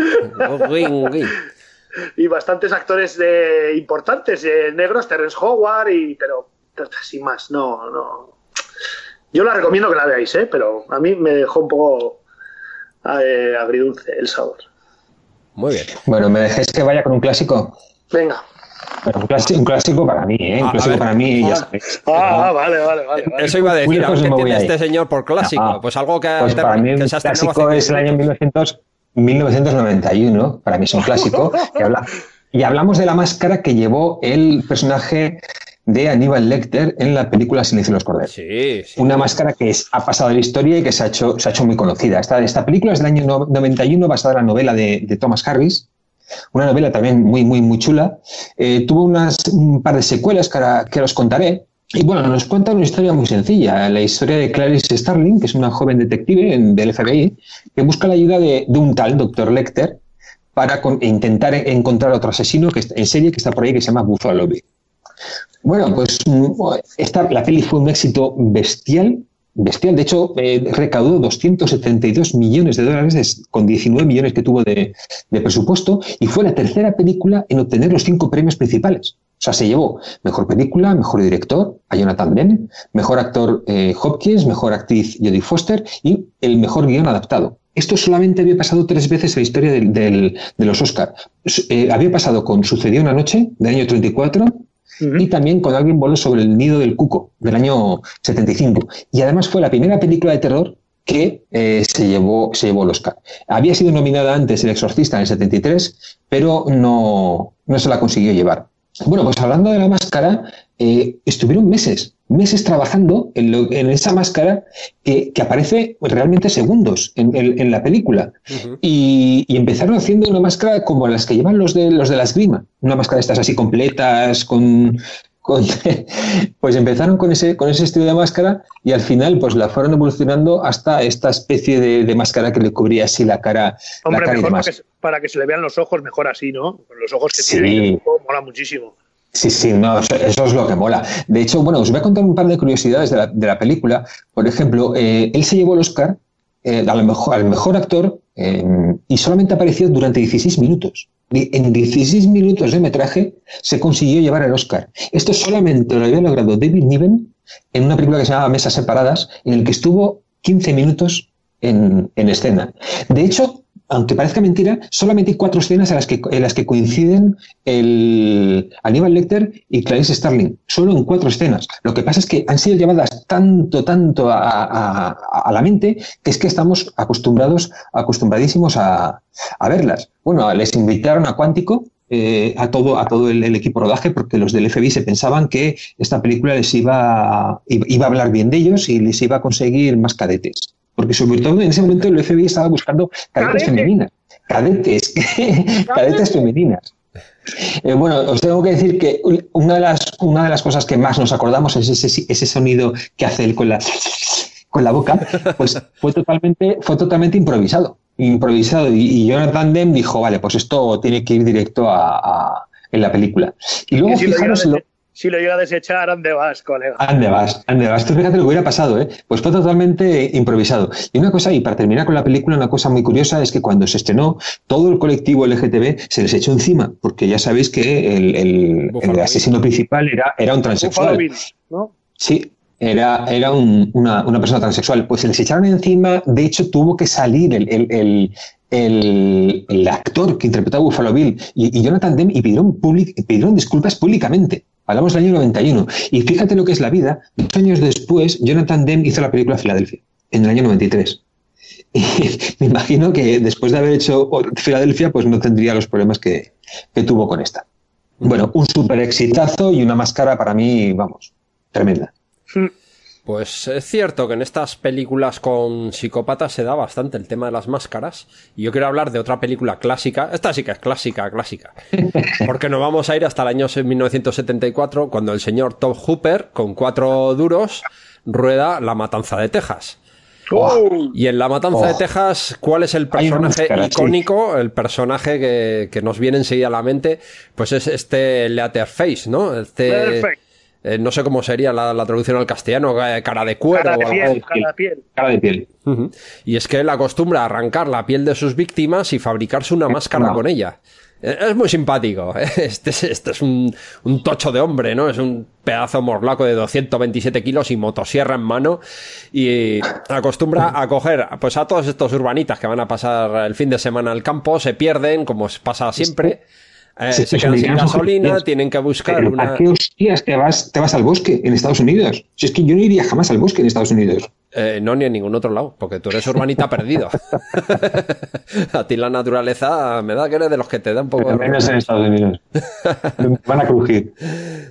Y bastantes actores de, importantes, eh, negros, Terrence Howard, y, pero sin más, no, no. Yo la recomiendo que la veáis, ¿eh? pero a mí me dejó un poco eh, agridulce el sabor. Muy bien. bueno, ¿me dejéis que vaya con un clásico? Venga. Bueno, un, clásico un clásico para mí, ¿eh? Ah, Un a clásico ver. para mí, ya sabéis. Ah, vale, vale, vale. vale. Eso iba a decir, ¿qué tiene este señor por clásico? Ah, pues algo que, Pues para mí que un clásico hace es el año 1900, 1991, para mí es un clásico. que habla- y hablamos de la máscara que llevó el personaje de Aníbal Lecter en la película Silencio los Corderos. Sí, sí. Una máscara que es- ha pasado de la historia y que se ha hecho, se ha hecho muy conocida. Esta, esta película es del año no- 91, basada en la novela de, de Thomas Harris, una novela también muy, muy, muy chula. Eh, tuvo unas, un par de secuelas que ahora, que os contaré. Y bueno, nos cuenta una historia muy sencilla, la historia de Clarice Starling, que es una joven detective en- del FBI, que busca la ayuda de, de un tal Dr. Lecter para con- intentar encontrar otro asesino que, en serie que está por ahí que se llama Buffalo Bill. Bueno, pues esta, la peli fue un éxito bestial, bestial. De hecho, eh, recaudó 272 millones de dólares con 19 millones que tuvo de, presupuesto y fue la tercera película en obtener los cinco premios principales. O sea, se llevó mejor película, mejor director a Jonathan Demme, mejor actor eh, Hopkins, mejor actriz Jodie Foster y el mejor guion adaptado. Esto solamente había pasado tres veces en la historia de los Oscar. había pasado con Sucedió una noche, del año 34, y también con Alguien voló sobre el nido del cuco, del año 75. Y además fue la primera película de terror que eh, se, llevó, se llevó el Oscar. Había sido nominada antes El Exorcista en el 73, pero no, no se la consiguió llevar. Bueno, pues hablando de la máscara, eh, estuvieron meses, meses trabajando en, lo- en esa máscara que, que aparece realmente segundos en, en- en la película. y, y empezaron haciendo una máscara como las que llevan los de los de la esgrima, una máscara de estas así completas, con, con- pues empezaron con ese, con ese estilo de máscara y al final pues la fueron evolucionando hasta esta especie de, de máscara que le cubría así la cara, la Hombre, cara y mejor para que, se- para que se le vean los ojos, mejor así, ¿no? Los ojos que Sí. tiene, oh, mola muchísimo. Sí, sí, no, eso, es lo que mola. De hecho, bueno, os voy a contar un par de curiosidades de la, de la película. Por ejemplo, eh, él se llevó el Oscar eh, al, mejor, al mejor actor y solamente apareció durante 16 minutos. En 16 minutos de metraje se consiguió llevar el Oscar. Esto solamente lo había logrado David Niven en una película que se llamaba Mesas Separadas, en el que estuvo 15 minutos en, en escena. De hecho, aunque parezca mentira, solamente hay cuatro escenas en las que, en las que coinciden el Aníbal Lecter y Clarice Starling. Solo en cuatro escenas. Lo que pasa es que han sido llevadas tanto, tanto a, la mente que es que estamos acostumbrados, acostumbradísimos a, verlas. Bueno, les invitaron a Cuántico. eh, a todo, a todo el, el equipo rodaje, porque los del FBI se pensaban que esta película les iba, iba a hablar bien de ellos y les iba a conseguir más cadetes. Porque sobre todo en ese momento el FBI estaba buscando cadetes femeninas. Cadetes, cadetes femeninas. Eh, bueno, os tengo que decir que una de las, una de las cosas que más nos acordamos es ese, ese sonido que hace él con la, con la boca, pues fue totalmente, fue totalmente improvisado. Improvisado. Y, y Jonathan Demme dijo, vale, pues esto tiene que ir directo a, a- en la película. Y luego, Y si, fijaros en lo- si lo llega a desechar, ¿dónde vas, colega? ¿Ande vas? ¿Ande vas? Tú fíjate lo que hubiera pasado, ¿eh? Pues fue totalmente improvisado. Y una cosa, y para terminar con la película, una cosa muy curiosa es que cuando se estrenó, todo el colectivo LGTB se les echó encima, porque ya sabéis que el, el- asesino principal era, era un Buffalo transexual. Bill, ¿no? Sí, era, era un- una, una persona transexual. Pues se les echaron encima, de hecho tuvo que salir el, el- el- el- el actor que interpretaba a Buffalo Bill y, y Jonathan Demme y pidieron, public- pidieron disculpas públicamente. Hablamos del año 91. Y fíjate lo que es la vida. Dos años después, Jonathan Demme hizo la película Filadelfia, en el año 93. Y me imagino que después de haber hecho Filadelfia, pues no tendría los problemas que, que tuvo con esta. Bueno, un súper exitazo y una máscara para mí, vamos, tremenda. Pues es cierto que en estas películas con psicópatas se da bastante el tema de las máscaras. Y yo quiero hablar de otra película clásica. Esta sí que es clásica, clásica. Porque nos vamos a ir hasta el año 1974, cuando el señor Tom Hooper, con cuatro duros, rueda La Matanza de Texas. ¡Oh! Y en La Matanza Oh. de Texas, ¿cuál es el personaje sí. icónico? El personaje que, que nos viene enseguida a la mente, pues es este Leatherface, ¿no? Este. Eh, no sé cómo sería la, la traducción al castellano, eh, cara de cuero Cara o de piel, así. cara de piel. Cara de piel. Y es que él acostumbra a arrancar la piel de sus víctimas y fabricarse una máscara no. con ella. Eh, Es muy simpático. ¿eh? Este es, este es un, un tocho de hombre, ¿no? Es un pedazo morlaco de 227 kilos y motosierra en mano. Y acostumbra a coger pues a todos estos urbanitas que van a pasar el fin de semana al campo, se pierden, como pasa siempre. Eh, Sí, se sí, quedan sin gasolina, tienen que buscar Pero una. ¿A qué hostias te vas, te vas al bosque en Estados Unidos? Si es que yo no iría jamás al bosque en Estados Unidos. Eh, no, ni en ningún otro lado, porque tú eres urbanita perdido. a ti la naturaleza me da que eres de los que te da un poco de... Menos en Estados Unidos. Van a crujir.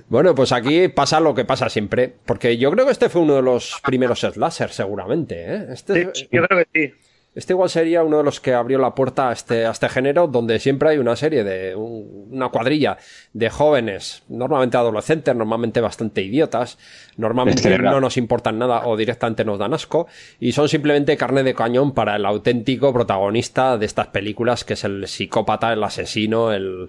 Bueno, pues aquí pasa lo que pasa siempre, porque yo creo que este fue uno de los primeros slasher, seguramente. ¿eh? Este, Sí, yo creo que sí. Este igual sería uno de los que abrió la puerta a este, a este género, donde siempre hay una serie de un- una cuadrilla de jóvenes, normalmente adolescentes, normalmente bastante idiotas, normalmente Descerebrado. no nos importan nada o directamente nos dan asco, y son simplemente carne de cañón para el auténtico protagonista de estas películas, que es el psicópata, el asesino, el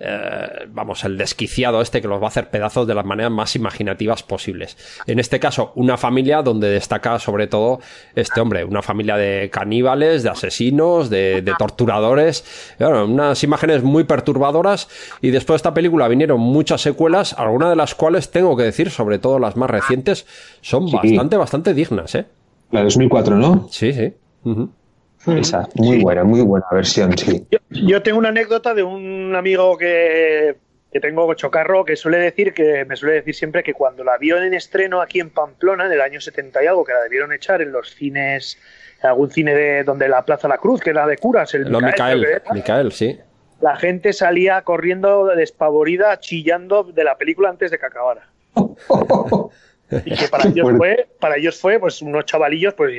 eh, vamos, el desquiciado este que los va a hacer pedazos de las maneras más imaginativas posibles. En este caso, una familia donde destaca sobre todo este hombre, una familia de caníbales, de asesinos, de, de torturadores, unas imágenes muy perturbadoras y después de esta película vinieron muchas secuelas, algunas de las cuales tengo que decir, sobre todo las más recientes, son Sí. bastante, bastante dignas, ¿eh? La de 2004, ¿no? Sí, sí. Esa, muy buena, muy buena versión, sí. Yo, yo tengo una anécdota de un amigo que, que tengo chocarro que suele decir que me suele decir siempre que cuando la vio en estreno aquí en Pamplona en el año 70 y algo que la debieron echar en los cines en algún cine de donde la Plaza La Cruz que era de curas el Lo Micael, Micael, sí. la gente salía corriendo despavorida chillando de la película antes de que acabara. Y que para ellos fue para ellos fue pues unos chavalillos pues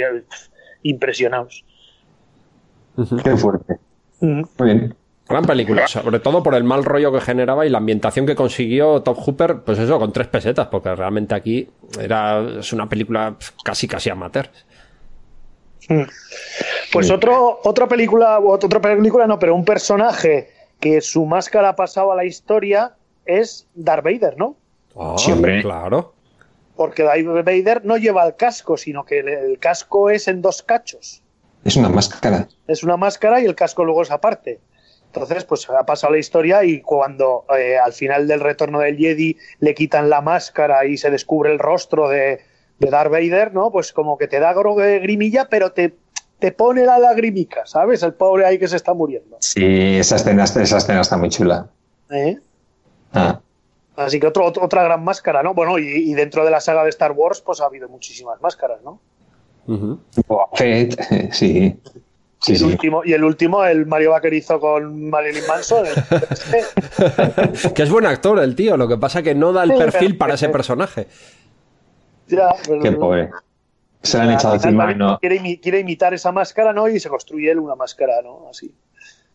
Qué fuerte. Muy bien. Gran película, sobre todo por el mal rollo que generaba y la ambientación que consiguió Top Hooper, pues eso, con tres pesetas, porque realmente aquí era, es una película casi casi amateur. Pues Sí. otro, otra película, o otra película no, pero un personaje que su máscara ha pasado a la historia es Darth Vader, ¿no? Ah, Sí, hombre. Claro. Porque Darth Vader no lleva el casco, sino que el, el casco es en dos cachos. Es una máscara. Es una máscara y el casco luego es aparte. Entonces, pues ha pasado la historia y cuando eh, al final del retorno del Jedi le quitan la máscara y se descubre el rostro de, de Darth Vader, ¿no? Pues como que te da eh, grimilla, pero te, te pone la lagrimica, ¿sabes? El pobre ahí que se está muriendo. Sí, esa escena, esa escena está muy chula. ¿eh? Ah, Así que otro, otro- otra gran máscara, ¿no? Bueno, y, y dentro de la saga de Star Wars, pues ha habido muchísimas máscaras, ¿no? Fett, sí. Sí, y, el sí. último, y el último, el Mario Baker hizo con Marilyn Manson. el- que es buen actor el tío, lo que pasa que no da el perfil para ese personaje. ya, pero- Qué pobre. Se la han echado encima, ¿no? quiere, imi- quiere imitar esa máscara, ¿no? Y se construye él una máscara, ¿no? Así.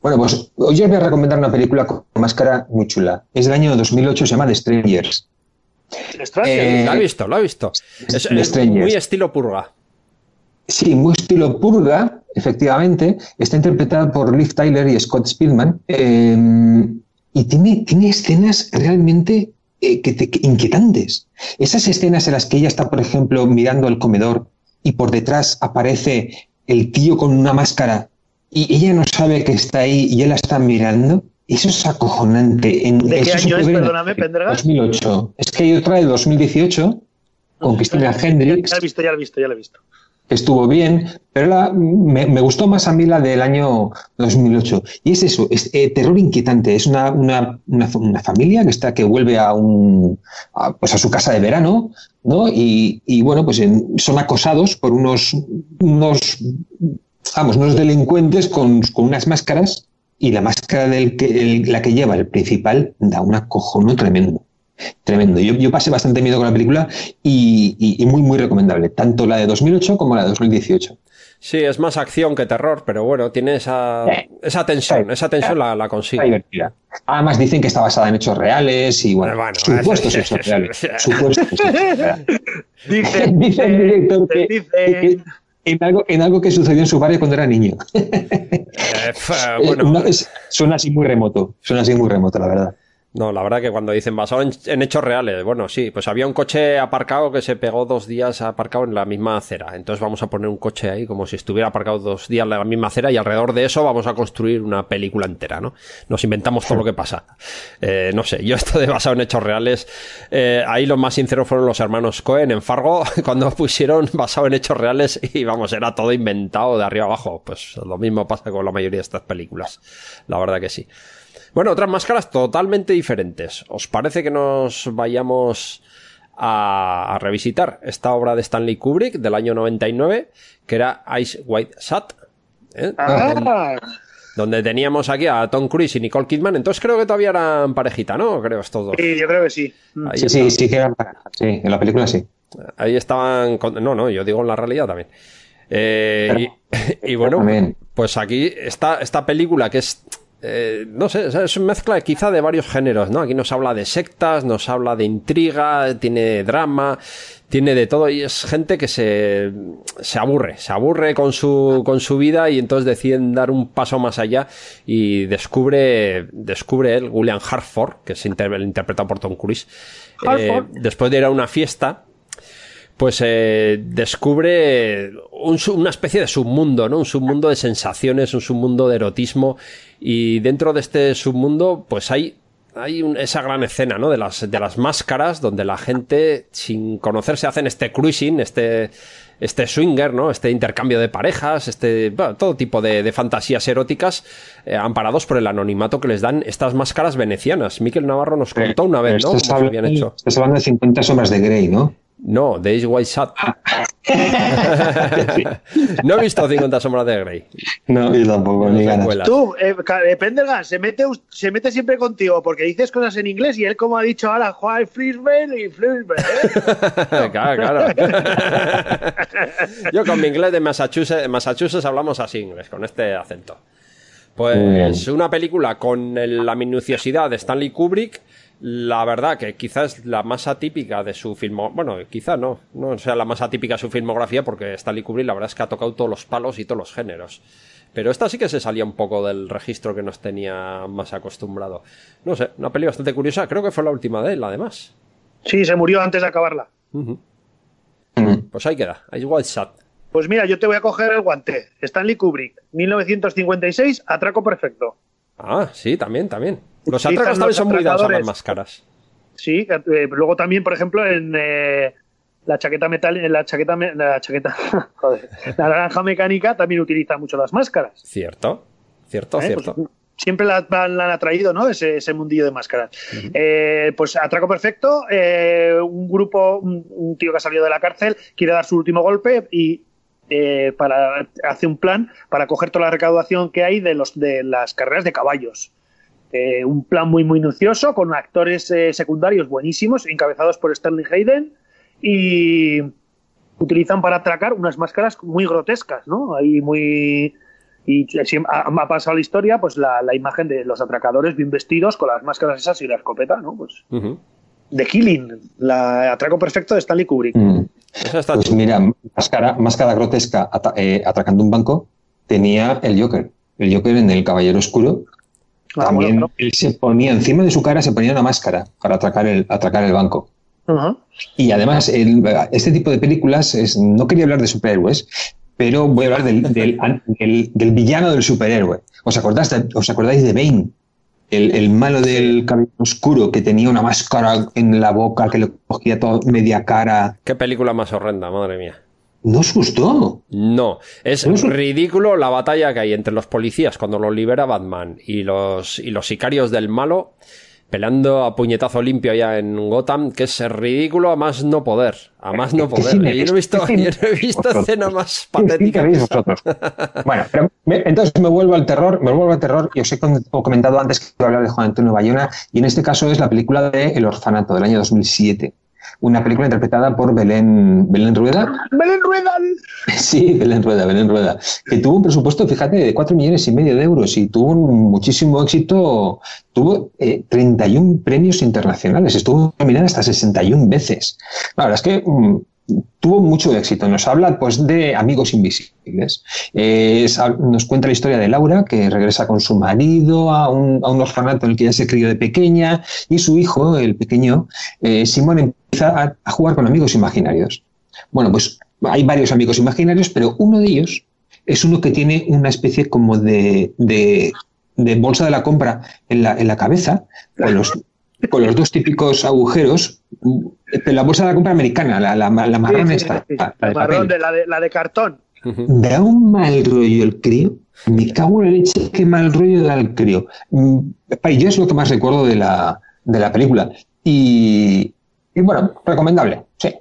Bueno, pues hoy os voy a recomendar una película con máscara muy chula. Es del año 2008, se llama The Strangers. Stranger. Lo he visto, lo he visto. Es, The es Strangers. muy estilo purga. Sí, muy estilo purga, efectivamente. Está interpretada por Liv Tyler y Scott Spielman. eh, y tiene, tiene escenas realmente eh, que te- que inquietantes. Esas escenas en las que ella está, por ejemplo, mirando el comedor y por detrás aparece el tío con una máscara y ella no sabe que está ahí y él la está mirando. Eso es acojonante. En, ¿De qué año es, perdóname, Pendergast? 2008. Es que hay otra de 2018 con Christina Hendricks Ya lo he visto, ya lo he visto, ya lo he visto. Estuvo bien, pero la- me, gustó más a mí la del año 2008. Y es eso, es eh, terror inquietante. Es una, una, una, familia que está que vuelve a un a, pues a su casa de verano, ¿no? Y, y, bueno, pues son acosados por unos unos vamos, unos delincuentes con, con unas máscaras y la máscara del que la que lleva el principal da un acojono tremendo. Tremendo. Yo, yo pasé bastante miedo con la película y, y- y muy, muy recomendable. Tanto la de 2008 como la de 2018. Sí, es más acción que terror, pero bueno, tiene esa, Eh, esa tensión, eh, esa tensión la, la Está consigue. divertida. Además dicen que está basada en hechos reales y bueno, Bueno, supuestos hechos reales. Supuestos hechos reales. Dice el director que, dicen, que- en, algo, en algo que sucedió en su barrio cuando era niño. Eh, Eh, bueno, no, es- suena así muy remoto. Suena así muy remoto, la verdad. No, la verdad que cuando dicen basado en, hechos reales, bueno, sí, pues había un coche aparcado que se pegó dos días aparcado en la misma acera. Entonces vamos a poner un coche ahí como si estuviera aparcado dos días en la misma acera y alrededor de eso vamos a construir una película entera, ¿no? Nos inventamos todo lo que pasa. Eh, no sé, yo esto de basado en hechos reales, eh, ahí los más sinceros fueron los hermanos Cohen en Fargo, cuando pusieron basado en hechos reales y vamos, era todo inventado de arriba abajo. Pues lo mismo pasa con la mayoría de estas películas. La verdad que sí. Bueno, otras máscaras totalmente diferentes. ¿Os parece que nos vayamos a, a revisitar esta obra de Stanley Kubrick del año 99, que era Ice White Sat? ¿eh? Ah, Donde teníamos aquí a Tom Cruise y Nicole Kidman. Entonces creo que todavía eran parejita, ¿no? Creo estos dos. sí, yo creo que sí. Ahí, Sí, estaban, sí, sí que eran pareja. Sí, en la película sí. ahí estaban. con- No, no, yo digo en la realidad también. Eh, y, y bueno, También. pues aquí está esta película que es. Eh, no sé, es una mezcla quizá de varios géneros, ¿no? Aquí nos habla de sectas, nos habla de intriga, tiene drama, tiene de todo y es gente que se, se aburre, se aburre con su, con su vida y entonces deciden dar un paso más allá y descubre, descubre él, William Hartford, que es inter- interpretado por Tom Cruise, eh, después de ir a una fiesta, pues eh, descubre un una especie de submundo, ¿no? Un submundo de sensaciones, un submundo de erotismo. Y dentro de este submundo, pues hay, hay un- esa gran escena, ¿no? De las, de las máscaras, donde la gente, sin conocerse, hacen este cruising, este, este swinger, ¿no? Este intercambio de parejas, este, bueno, todo tipo de, de fantasías eróticas, eh, amparados por el anonimato que les dan estas máscaras venecianas. Miquel Navarro nos contó una vez, ¿no? Habían hecho. estás hablando de 50 sombras de Grey, ¿no? No, de Ace White Sat. no he visto 50 sombras de Grey. No, yo tampoco, ni ganas. Tú, eh, Pendergast, se mete, se mete siempre contigo porque dices cosas en inglés y él, como ha dicho ahora, Juan Frisbee y Frisbee. ¿eh? claro, claro. Yo con mi inglés de Massachusetts, Massachusetts hablamos así inglés, con este acento. Pues una película con el- la minuciosidad de Stanley Kubrick, la verdad que quizás la más atípica de su filmo, bueno, quizá no, no sea la más atípica de su filmografía porque Stanley Kubrick la verdad es que ha tocado todos los palos y todos los géneros. Pero esta sí que se salía un poco del registro que nos tenía más acostumbrado. No sé, una peli bastante curiosa, creo que fue la última de él, además. Sí, se murió antes de acabarla. Pues ahí queda, Ice White Sat. Pues mira, yo te voy a coger el guante. Stanley Kubrick, 1956, Atraco Perfecto. Ah, sí, también, también. Los atracos también son muy dados a las máscaras. Sí, eh, luego también, por ejemplo, en eh, la chaqueta metal, en la chaqueta, la chaqueta, joder, la naranja mecánica también utiliza mucho las máscaras. Cierto, cierto, ¿eh? cierto. Pues, siempre la, la han atraído, ¿no? Ese, ese mundillo de máscaras. Eh, pues Atraco Perfecto, eh, un grupo, un, un tío que ha salido de la cárcel, quiere dar su último golpe y eh, para, hace un plan para coger toda la recaudación que hay de, los, de las carreras de caballos. Eh, un plan muy minucioso con actores eh, secundarios buenísimos, encabezados por Sterling Hayden y utilizan para atracar unas máscaras muy grotescas, ¿no? Ahí muy Y si ha, ha pasado la historia, pues la, la imagen de los atracadores bien vestidos con las máscaras esas y la escopeta, ¿no? Pues Ujú. The Killing, la atraco perfecto de Stanley Kubrick. Mm. Esa está Pues mira, máscara, máscara grotesca ata- eh, atracando un banco tenía el Joker. El Joker en El Caballero Oscuro. Ah, También bueno, él se ponía encima de su cara, se ponía una máscara para atracar el, atracar el banco. Y además, el- este tipo de películas, es, no quería hablar de superhéroes, pero voy a hablar del, del, del- del villano del superhéroe. ¿Os acordáis de, os acordáis de Bane? El, el malo del cabello oscuro que tenía una máscara en la boca que le cogía toda media cara. Qué película más horrenda, madre mía. ¿No os gustó? No, es ridículo la batalla que hay entre los policías cuando los libera Batman y los, y los sicarios del malo peleando a puñetazo limpio allá en Gotham, que es ridículo a más no poder, a más no ¿Qué poder. cine Yo no he visto, ¿Qué cine yo no he visto vosotros? escena más ¿Qué patética. vosotros? Bueno, pero me- entonces me vuelvo al terror, me vuelvo al terror y os he comentado antes que iba a hablar de Juan Antonio Bayona y en este caso es la película de El Orfanato del año 2007. Una película interpretada por Belén, Belén Rueda. Belén Rueda. Sí, Belén Rueda, Belén Rueda. Que tuvo un presupuesto, fíjate, de 4 millones y medio de euros y tuvo un muchísimo éxito. Tuvo eh, 31 premios internacionales. Estuvo nominada hasta 61 veces. La verdad es que mm, tuvo mucho éxito. Nos habla pues de amigos invisibles. Es- nos cuenta la historia de Laura, que regresa con su marido a un, a un orfanato en el que ella se crió de pequeña, y su hijo, el pequeño, eh, Simón, empieza a, jugar con amigos imaginarios. Bueno, pues hay varios amigos imaginarios, pero uno de ellos es uno que tiene una especie como de, de- bolsa de la compra en la, en la cabeza, con los dos típicos agujeros, de la bolsa de la compra americana, la, la, la marrón Sí, sí, esta, sí. la- la de Marrón de la, de, la de cartón. Da un mal rollo el crío. Me cago en la leche, qué mal rollo da el crío. Mm, y yo es lo que más recuerdo de la, de la película. Y, y bueno, recomendable, sí.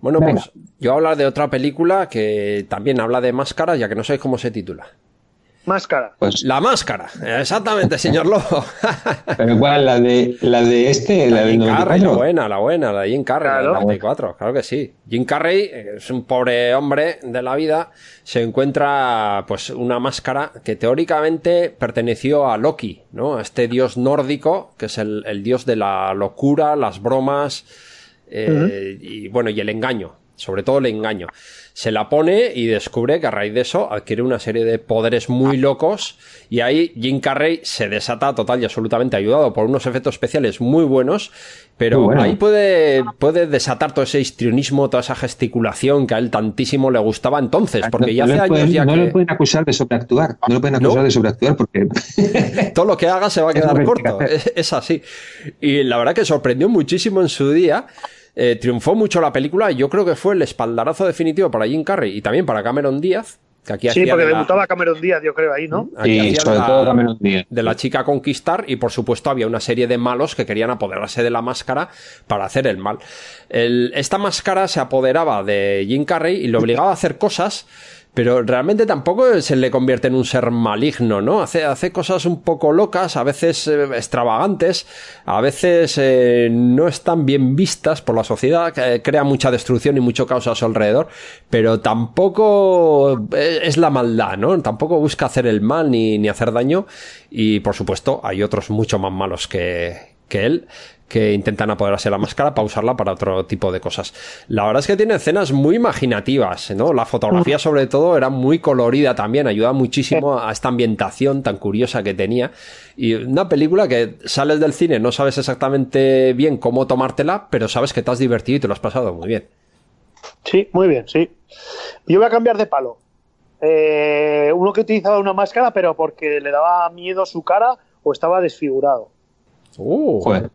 Bueno, Venga. pues yo voy a hablar de otra película que también habla de máscaras, ya que no sé cómo se titula. Máscara. Pues, La máscara, exactamente, señor Lobo. pero igual la de, la de este, la, La del Jim Carrey, la 94. buena, la buena, la de Jim Carrey, la Claro. del 94, claro que sí. Jim Carrey es un pobre hombre de la vida, se encuentra pues una máscara que teóricamente perteneció a Loki, ¿no? A este dios nórdico, que es el, el dios de la locura, las bromas eh, y bueno, y el engaño, sobre todo el engaño. Se la pone y descubre que a raíz de eso adquiere una serie de poderes muy locos y ahí Jim Carrey se desata total y absolutamente ayudado por unos efectos especiales muy buenos, pero Muy bueno. ahí puede, puede desatar todo ese histrionismo, toda esa gesticulación que a él tantísimo le gustaba entonces, porque ya no, hace años pueden, ya no que le pueden acusar de sobreactuar. No le pueden acusar No. de sobreactuar porque todo lo que haga se va a lo quedar corto. que hacer. Es, es así. Y la verdad que sorprendió muchísimo en su día. Eh, triunfó mucho la película y yo creo que fue el espaldarazo definitivo para Jim Carrey y también para Cameron Díaz, que aquí Sí, hacía porque de la- debutaba Cameron Díaz, yo creo, ahí, ¿no? aquí hacía de sobre la- todo Cameron Díaz. de la chica a conquistar y por supuesto había una serie de malos que querían apoderarse de la máscara para hacer el mal. El- esta máscara se apoderaba de Jim Carrey y le obligaba a hacer cosas, pero realmente tampoco se le convierte en un ser maligno, ¿no? Hace, hace cosas un poco locas, a veces eh, extravagantes, a veces eh, no están bien vistas por la sociedad, que crea mucha destrucción y mucho caos a su alrededor, pero tampoco eh, es la maldad, ¿no? Tampoco busca hacer el mal ni, ni hacer daño y por supuesto hay otros mucho más malos que, que él que intentan apoderarse de la máscara para usarla para otro tipo de cosas. La verdad es que tiene escenas muy imaginativas, ¿no? La fotografía sobre todo era muy colorida también, ayuda muchísimo a esta ambientación tan curiosa que tenía. Y una película que sales del cine, no sabes exactamente bien cómo tomártela, pero sabes que te has divertido y te lo has pasado muy bien. Sí, muy bien, sí. Yo voy a cambiar de palo. Eh, uno que utilizaba una máscara, pero porque le daba miedo su cara o estaba desfigurado. ¡Uh! Joder.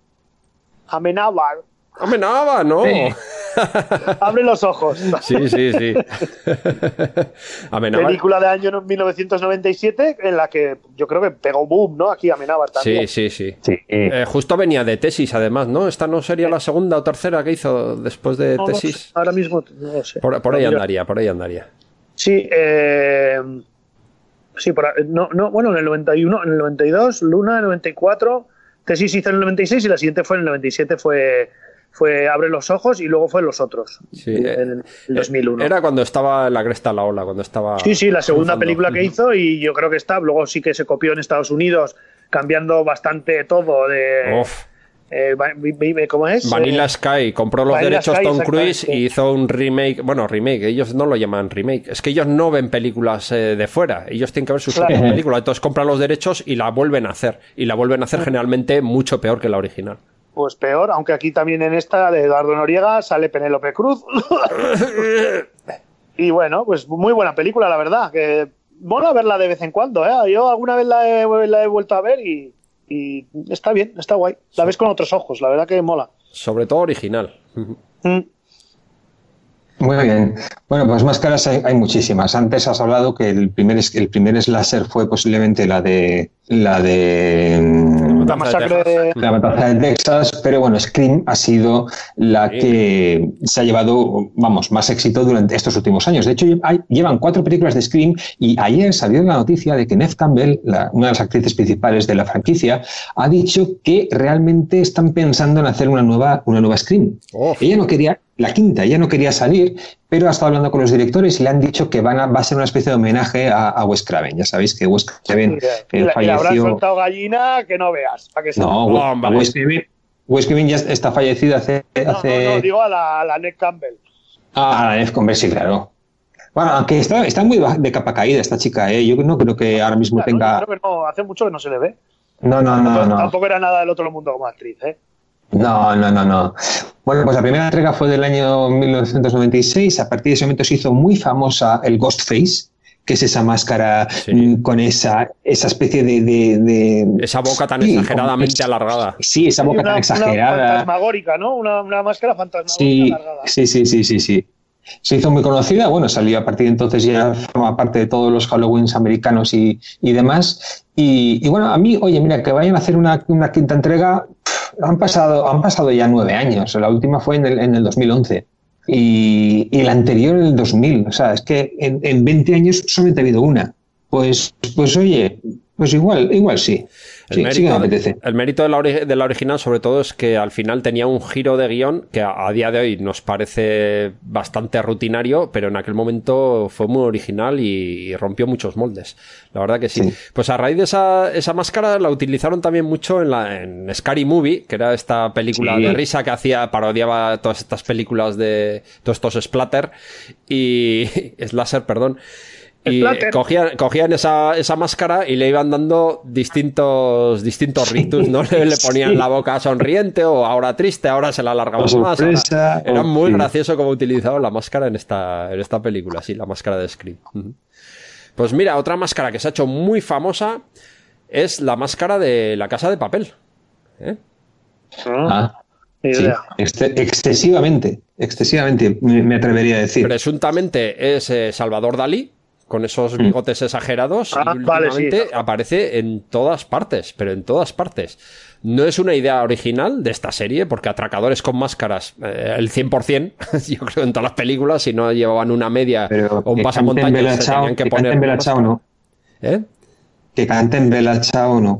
Amenábar. ¡Amenaba, no! Sí. Abre los ojos. Sí, sí, sí. Amenábar. Película de año 1997 en la que yo creo que pegó boom, ¿no? Aquí Amenábar también. Sí, sí, sí. Sí, eh, Eh, justo venía de tesis, además, ¿no? Esta no sería la segunda o tercera que hizo después de No, no sé, tesis. ahora mismo no lo sé. Por, por ahí andaría, por ahí andaría. Sí, eh, sí, por, ahí- no, no, bueno, en el 91, en el 92, Luna en el 94, tesis hizo en el 96 y la siguiente fue en el 97, fue fue Abre los ojos y luego fue Los Otros, Sí, en eh, el 2001. Era cuando estaba la cresta la ola, cuando estaba. Sí, sí, la segunda triunfando. película que hizo y yo creo que está. Luego sí que se copió en Estados Unidos, cambiando bastante todo de. Uf. Eh, ¿Cómo es? Vanilla Eh, Sky compró los Vanilla derechos Sky, Tom Cruise y hizo un remake, bueno, remake, ellos no lo llaman remake, es que ellos no ven películas eh, de fuera, ellos tienen que ver sus Claro. propias películas, entonces compran los derechos y la vuelven a hacer, y la vuelven a hacer generalmente mucho peor que la original. Pues peor, aunque aquí también en esta de Eduardo Noriega sale Penélope Cruz. y bueno, pues muy buena película, la verdad. Que mola verla de vez en cuando. ¿eh? Yo alguna vez la he, la he vuelto a ver y, y está bien, está guay. La ves con otros ojos, la verdad que mola. Sobre todo original. Mm. Muy bien. Bueno, pues máscaras hay, hay muchísimas. Antes has hablado que el primer, es- el primer slasher fue posiblemente la de la de mm, La masacre de... la matanza de Texas, pero bueno, Scream ha sido la Sí. que se ha llevado, vamos, más éxito durante estos últimos años. De hecho, hay- llevan cuatro películas de Scream y ayer salió la noticia de que Neve Campbell, la- una de las actrices principales de la franquicia, ha dicho que realmente están pensando en hacer una nueva, una nueva Scream. Uf. Ella no quería, la quinta, ella no quería salir, pero ha estado hablando con los directores y le han dicho que van a, va a ser una especie de homenaje a, a Wes Craven. Ya sabéis que Wes Craven Y eh, y le habrán falleció. soltado gallina que no veas. para que No, No, Wes- hombre. Wes Craven, Wes Craven ya está fallecido hace. no, hace... no, no, digo a la, a la Nick Campbell. Ah, la Nef Converse, sí, claro. Bueno, aunque está, está muy de capa caída esta chica, ¿eh? Yo no creo que ahora mismo Claro, tenga. yo creo que no, hace mucho que no se le ve. No, no, no, no. Tampoco era nada del otro mundo como actriz, ¿eh? No, no, no, no. Bueno, pues la primera entrega fue del año 1996. A partir de ese momento se hizo muy famosa el Ghostface, que es esa máscara Sí. mm, con esa, esa especie de. de- de- Esa boca tan Sí, exageradamente como- alargada. Sí, esa boca una, tan una exagerada. fantasmagórica, ¿no? Una, una máscara fantasmagórica Sí, alargada. sí, sí, sí, sí, sí. Se hizo muy conocida, bueno, salió a partir de entonces ya forma parte de todos los Halloweens americanos y, y demás. Y, y bueno, a mí, oye, mira, que vayan a hacer una, una quinta entrega, han pasado, han pasado ya nueve años. La última fue en el, en el 2011 y, y la anterior en el 2000. O sea, es que en, en 20 años solamente ha habido una. Pues, pues oye, pues igual, igual sí. Sí, sí que me apetece. el mérito de la, ori- de la original, sobre todo, es que al final tenía un giro de guion que a, a día de hoy nos parece bastante rutinario, pero en aquel momento fue muy original y, y rompió muchos moldes. La verdad que sí. Sí. Pues a raíz de esa, esa máscara la utilizaron también mucho en, la, en Scary Movie, que era esta película de risa que hacía, parodiaba todas estas películas de todos estos splatter y slasher, perdón. Y cogían, cogían esa, esa máscara y le iban dando distintos, distintos ritus, ¿no? Le, le ponían Sí. la boca sonriente o ahora triste, ahora se la alargamos O más. ahora- Era muy gracioso como utilizaban la máscara en esta, en esta película, sí, la máscara de Scream. Pues mira, otra máscara que se ha hecho muy famosa es la máscara de la casa de papel. ¿eh? Ah, Ni sí, excesivamente, excesivamente, me, me atrevería a decir. Presuntamente es eh, Salvador Dalí, con esos bigotes exagerados, Ah, y vale, sí. últimamente aparece en todas partes, pero en todas partes. No es una idea original de esta serie, porque atracadores con máscaras, eh, el 100%, yo creo en todas las películas, si no llevaban una media Pero o un pasamontañas, se tenían que que poner. no. ¿Eh? Que canten Bella Ciao, no.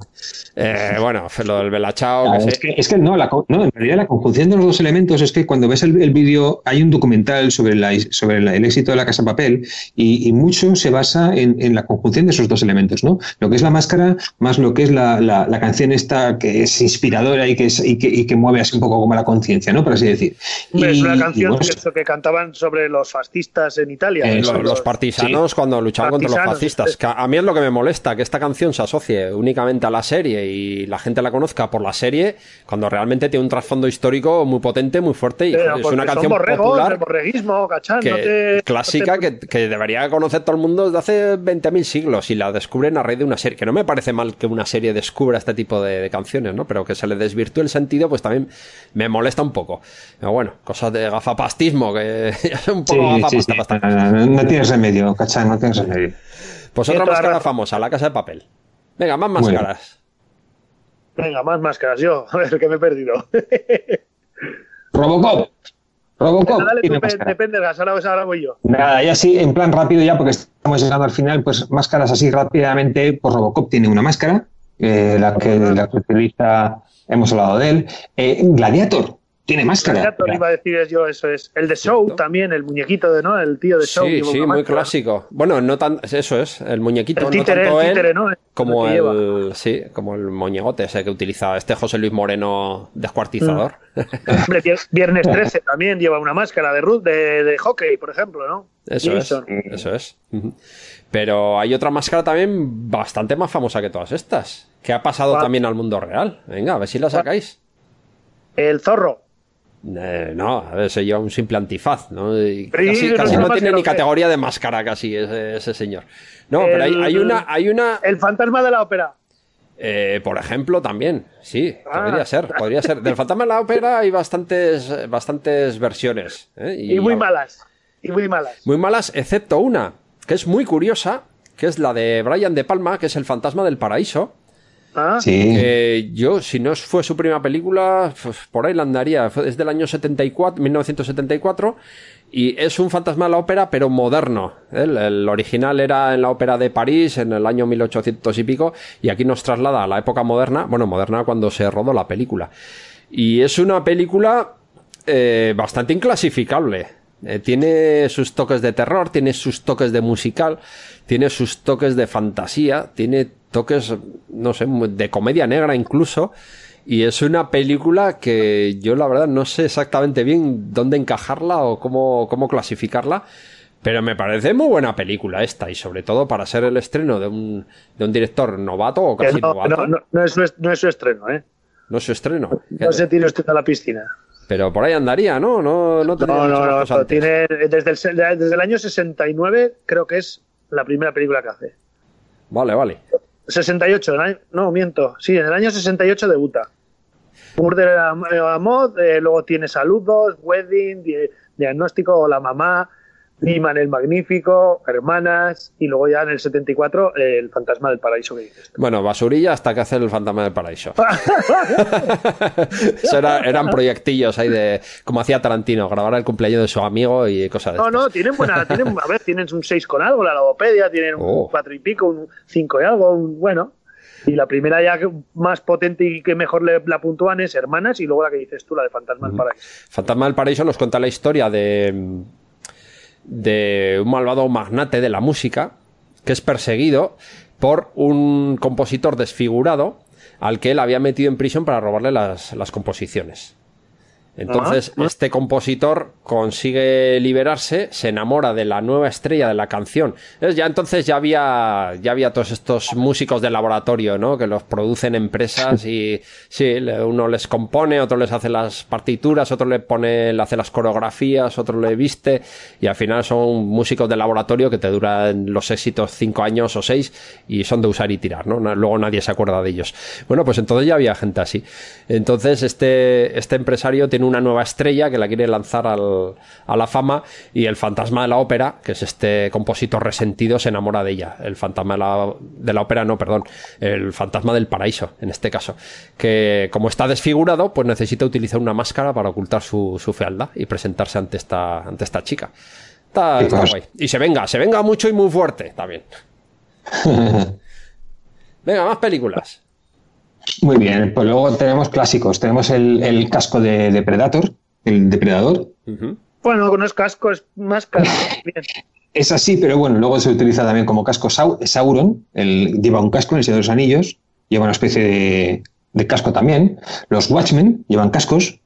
Eh, bueno, lo del Belachao, Ah, que es, que, es que no, la, no, en realidad la conjunción de los dos elementos es que cuando ves el, el vídeo hay un documental sobre, la, sobre la- el éxito de la Casa Papel y, y mucho se basa en, en la conjunción de esos dos elementos, ¿no? Lo que es la máscara más lo que es la, la- la canción esta que es inspiradora y que, es, y que, y que mueve así un poco como la conciencia, ¿no? Por así decir. Es una y canción bueno, que, eso que cantaban sobre los fascistas en Italia. Eh, Los, partisanos cuando luchaban contra los Partisanos, fascistas. es- Que a mí es lo que me molesta, que esta canción se asocie únicamente a la serie y la gente la conozca por la serie, cuando realmente tiene un trasfondo histórico muy potente, muy fuerte y Pero es una canción borregos, popular borreguismo, cachán, que, no te- clásica no te- que, que debería conocer todo el mundo desde hace 20.000 siglos y la descubren a raíz de una serie. Que no me parece mal que una serie descubra este tipo de, de canciones, ¿no? Pero que se le desvirtúe el sentido, pues también me molesta un poco. Pero bueno, cosas de gafapastismo, que es un poco sí, gafapasta sí, bastante. no, no, no tienes remedio, ¿cachai? No tienes remedio. Pues otra máscara famosa, la casa de papel. Venga, más máscaras. Venga, más máscaras yo. A ver, que me he perdido. Robocop. Robocop. Dale, tú, depende, ahora, ahora voy yo. Nada, ya sí, en plan rápido ya, porque estamos llegando al final, pues máscaras así rápidamente, pues Robocop tiene una máscara, eh, la, que, la que utiliza, hemos hablado de él. Eh, Gladiator, tiene máscara. Iba a decir es yo, eso es. El de Show también, el muñequito de, ¿no? El tío de Show. Sí, sí, muy máscara. clásico. Bueno, no tan, eso es, el muñequito, El títere, no tanto el él, títere, ¿no? El como lleva. el, sí, como el moñegote ese que utiliza este José Luis Moreno descuartizador. Hombre, vier- Viernes 13 también lleva una máscara de, ru- de, de hockey, por ejemplo, ¿no? Eso Jason. es, eso es. Pero hay otra máscara también bastante más famosa que todas estas, que ha pasado ¿Cuál? también al mundo real. Venga, a ver si la sacáis. El zorro. Eh, no, a ver, se lleva un simple antifaz, ¿no? Y casi no casi no tiene ni categoría de máscara casi ese, ese señor. No, pero hay, una, hay una, El fantasma de la ópera. eh, por ejemplo, también, sí, Ah. podría ser, podría ser. Del fantasma de la ópera hay bastantes, bastantes versiones. ¿eh? Y, muy malas. Y muy malas. Muy malas, excepto una, que es muy curiosa, que es la de Brian De Palma, que es el fantasma del paraíso. Ah, Sí. Eh, yo, si no fue su primera película, pues, por ahí la andaría. Fue- Es del año 74, 1974 y es un fantasma de la ópera, pero moderno. ¿eh? El, el original era en la ópera de París en el año 1800 y pico y aquí nos traslada a la época moderna, bueno, moderna cuando se rodó la película. Y es una película eh, bastante inclasificable. Eh, tiene sus toques de terror, tiene sus toques de musical, tiene sus toques de fantasía, tiene toques, no sé, de comedia negra incluso. Y es una película que yo la verdad no sé exactamente bien dónde encajarla o cómo, cómo clasificarla. Pero me parece muy buena película esta y sobre todo para ser el estreno de un, de un director novato o casi no, novato. no, no, no es su, no es su estreno, ¿eh? No es su estreno. No se tire usted a la piscina. Pero por ahí andaría, ¿no? No, no, No, no, no. Tiene, desde, el, desde el año 69 creo que es la primera película que hace. Vale, vale. 68, el año- no, miento. Sí, en el año 68 debuta. Murder a, a Mod, eh, luego tiene Saludos, Wedding, di- Diagnóstico, La Mamá, Niman el Magnífico, Hermanas, y luego ya en el 74 eh, El Fantasma del Paraíso que dices. Bueno, basurilla hasta que hace el fantasma del paraíso. Eso era- eran proyectillos ahí de, como hacía Tarantino, grabar el cumpleaños de su amigo y cosas de No, estas. no, tienen buena, tienen, a ver, tienen un 6 con algo, la logopedia, tienen un Oh. 4 y pico, un 5 y algo, un, bueno. Y la primera ya más potente y que mejor le, la puntúan es Hermanas y luego la que dices tú, la de Fantasma del Paraíso. Fantasma del Paraíso nos cuenta la historia de, de un malvado magnate de la música que es perseguido por un compositor desfigurado al que él había metido en prisión para robarle las, las composiciones. Entonces, este compositor consigue liberarse, se enamora de la nueva estrella de la canción. Es Ya entonces ya había, ya había todos estos músicos de laboratorio, ¿no? Que los producen empresas y sí, uno les compone, otro les hace las partituras, otro le pone, le hace las coreografías, otro le viste y al final son músicos de laboratorio que te duran los éxitos cinco años o seis y son de usar y tirar, ¿no? Luego nadie se acuerda de ellos. Bueno, pues entonces ya había gente así. Entonces este, este empresario tiene una nueva estrella que la quiere lanzar al- a la fama y el fantasma de la ópera, que es este compositor resentido, se enamora de ella. El fantasma de la, de la ópera, no, perdón, el fantasma del paraíso, en este caso. Que como está desfigurado, pues necesita utilizar una máscara para ocultar su, su fealdad y presentarse ante esta, ante esta chica. Está pues. guay. Y se venga, se venga mucho y muy fuerte también. Venga, más películas. Muy bien, pues luego tenemos clásicos. Tenemos el, el casco de Depredator, el depredador. Ujú. Bueno, no es casco, es máscara. Bien. Es así, pero bueno, luego se utiliza también como casco Sau- Sauron. El, lleva un casco en el Señor de los Anillos, lleva una especie de, de casco también. Los Watchmen llevan cascos.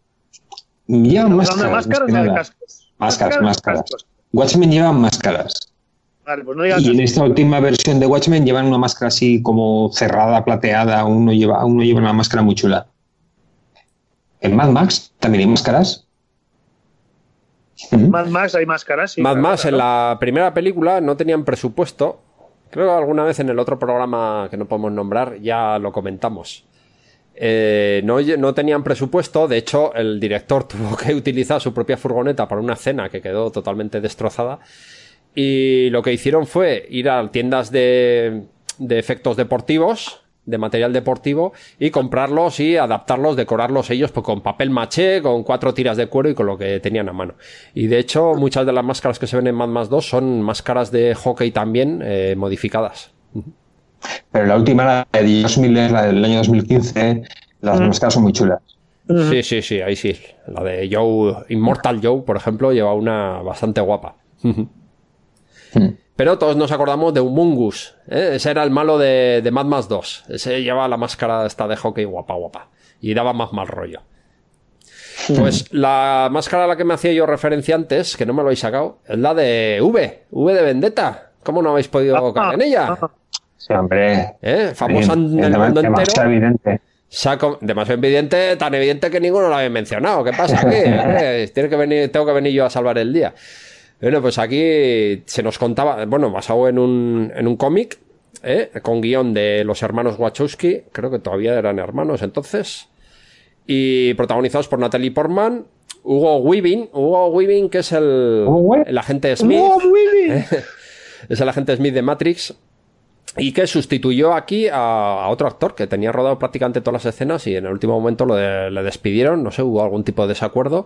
Llevan ¿Hablando máscaras. máscaras cascos? Máscaras, máscaras. Watchmen llevan máscaras. Vale, pues no Y en esta última versión de Watchmen llevan una máscara así como cerrada, plateada. Uno lleva, uno lleva una máscara muy chula. En Mad Max también hay máscaras. Mad Max hay máscaras, sí. Mad Max claro. en la primera película no tenían presupuesto. Creo que alguna vez en el otro programa que no podemos nombrar ya lo comentamos. Eh, no, no tenían presupuesto, de hecho el director tuvo que utilizar su propia furgoneta para una cena que quedó totalmente destrozada. Y lo que hicieron fue ir a tiendas de, de efectos deportivos, de material deportivo, y comprarlos y adaptarlos, decorarlos ellos pues, con papel maché, con cuatro tiras de cuero y con lo que tenían a mano. Y de hecho, muchas de las máscaras que se ven en Mad Max 2 son máscaras de hockey también eh, modificadas. Pero la última, la de Josh Miller, la del año 2015, las Mm. máscaras son muy chulas. Sí, sí, sí, ahí sí. La de Joe, Immortal Joe, por ejemplo, lleva una bastante guapa. Pero todos nos acordamos de Humungus. ¿eh? Ese era el malo de, de Mad Max 2. Ese llevaba la máscara esta de hockey guapa, guapa. Y daba más mal rollo. Pues la máscara a la que me hacía yo referencia antes, que no me lo habéis sacado, es la de V, V de Vendetta. ¿Cómo no habéis podido caer en ella? Sí, hombre. ¿Eh? Famosa en el Es mundo demasiado entero. evidente. Saco, demasiado evidente, tan evidente que ninguno lo había mencionado. ¿Qué pasa aquí? Eh, tiene que venir, tengo que venir yo a salvar el día. Bueno, pues aquí se nos contaba, bueno, basado en un, en un cómic, ¿eh? con guion de los hermanos Wachowski, creo que todavía eran hermanos entonces, y protagonizados por Natalie Portman, Hugo Weaving, Hugo Weaving que es el, agente Smith, es el agente Smith de Matrix, y que sustituyó aquí a, a otro actor que tenía rodado prácticamente todas las escenas y en el último momento lo de- le despidieron, no sé, hubo algún tipo de desacuerdo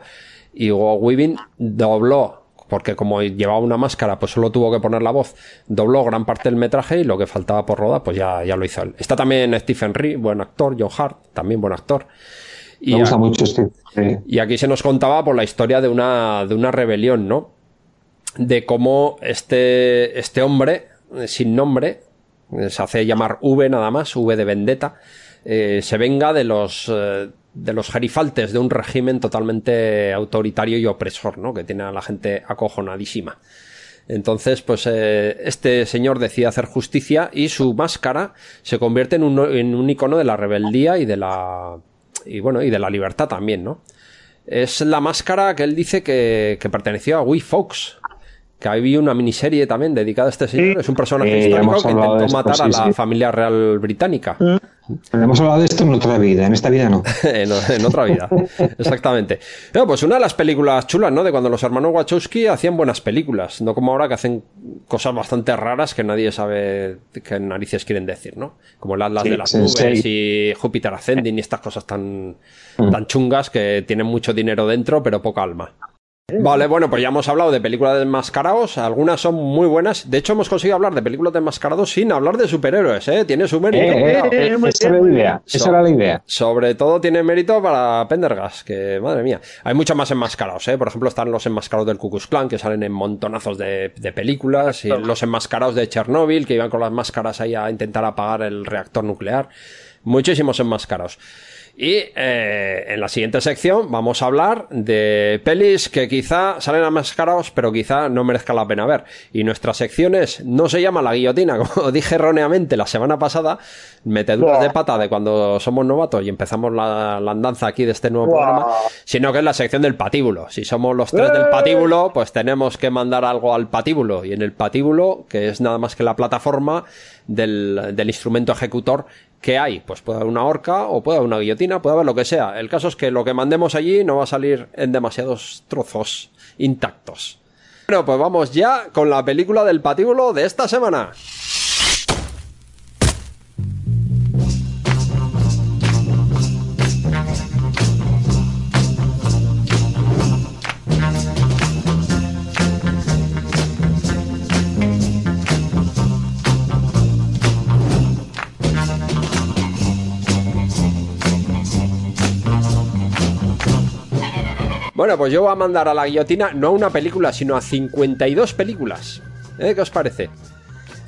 y Hugo Weaving dobló, porque como llevaba una máscara, pues solo tuvo que poner la voz, dobló gran parte del metraje y lo que faltaba por rodar, pues ya, ya lo hizo él. Está también Stephen Ree, buen actor, John Hart, también buen actor. Y Me gusta a- mucho sí. y aquí se nos contaba por la historia de una, de una rebelión, ¿no? De cómo este, este hombre, eh, sin nombre, eh, se hace llamar V nada más, V de vendetta, eh, se venga de los, eh, de los gerifaltes de un régimen totalmente autoritario y opresor, ¿no? Que tiene a la gente acojonadísima. Entonces, pues eh, este señor decide hacer justicia y su máscara se convierte en un, en un icono de la rebeldía y de la y bueno y de la libertad también, ¿no? Es la máscara que él dice que, que perteneció a Guy Fawkes. Que había una miniserie también dedicada a este señor. Es un personaje Sí, histórico que intentó esto, matar sí, a la sí. familia real británica. Pero hemos hablado de esto en otra vida, en esta vida no. en, en otra vida. Exactamente. Pero pues una de las películas chulas, ¿no? De cuando los hermanos Wachowski hacían buenas películas. No como ahora que hacen cosas bastante raras que nadie sabe qué narices quieren decir, ¿no? Como el Atlas Sí, de las nubes y Júpiter Ascending y estas cosas tan, Mm. tan chungas que tienen mucho dinero dentro pero poca alma. Vale, bueno, pues ya hemos hablado de películas de enmascarados, algunas son muy buenas. De hecho, hemos conseguido hablar de películas de enmascarados sin hablar de superhéroes, ¿eh? Tiene su mérito. Eh, eh, eh, esa era la idea. Esa era la idea. Sobre todo tiene mérito para Pendergast, que madre mía. Hay muchos más enmascarados, ¿eh? Por ejemplo, están los enmascarados del Ku Klux Klan, que salen en montonazos de, de películas, y los enmascarados de Chernóbil, que iban con las máscaras ahí a intentar apagar el reactor nuclear. Muchísimos enmascarados. Y eh, en la siguiente sección vamos a hablar de pelis que quizá salen enmascarados, pero quizá no merezca la pena ver. Y nuestra sección es, no se llama la guillotina, como dije erróneamente la semana pasada, meteduras de pata de cuando somos novatos y empezamos la, la andanza aquí de este nuevo programa, sino que es la sección del patíbulo. Si somos los tres del patíbulo, pues tenemos que mandar algo al patíbulo. Y en el patíbulo, que es nada más que la plataforma del, del instrumento ejecutor que hay. Pues puede haber una horca o puede haber una guillotina, puede haber lo que sea. El caso es que lo que mandemos allí no va a salir en demasiados trozos intactos. Bueno, pues vamos ya con la película del patíbulo de esta semana. Bueno, pues yo voy a mandar a la guillotina no a una película, sino a 52 películas. ¿Eh? ¿Qué os parece?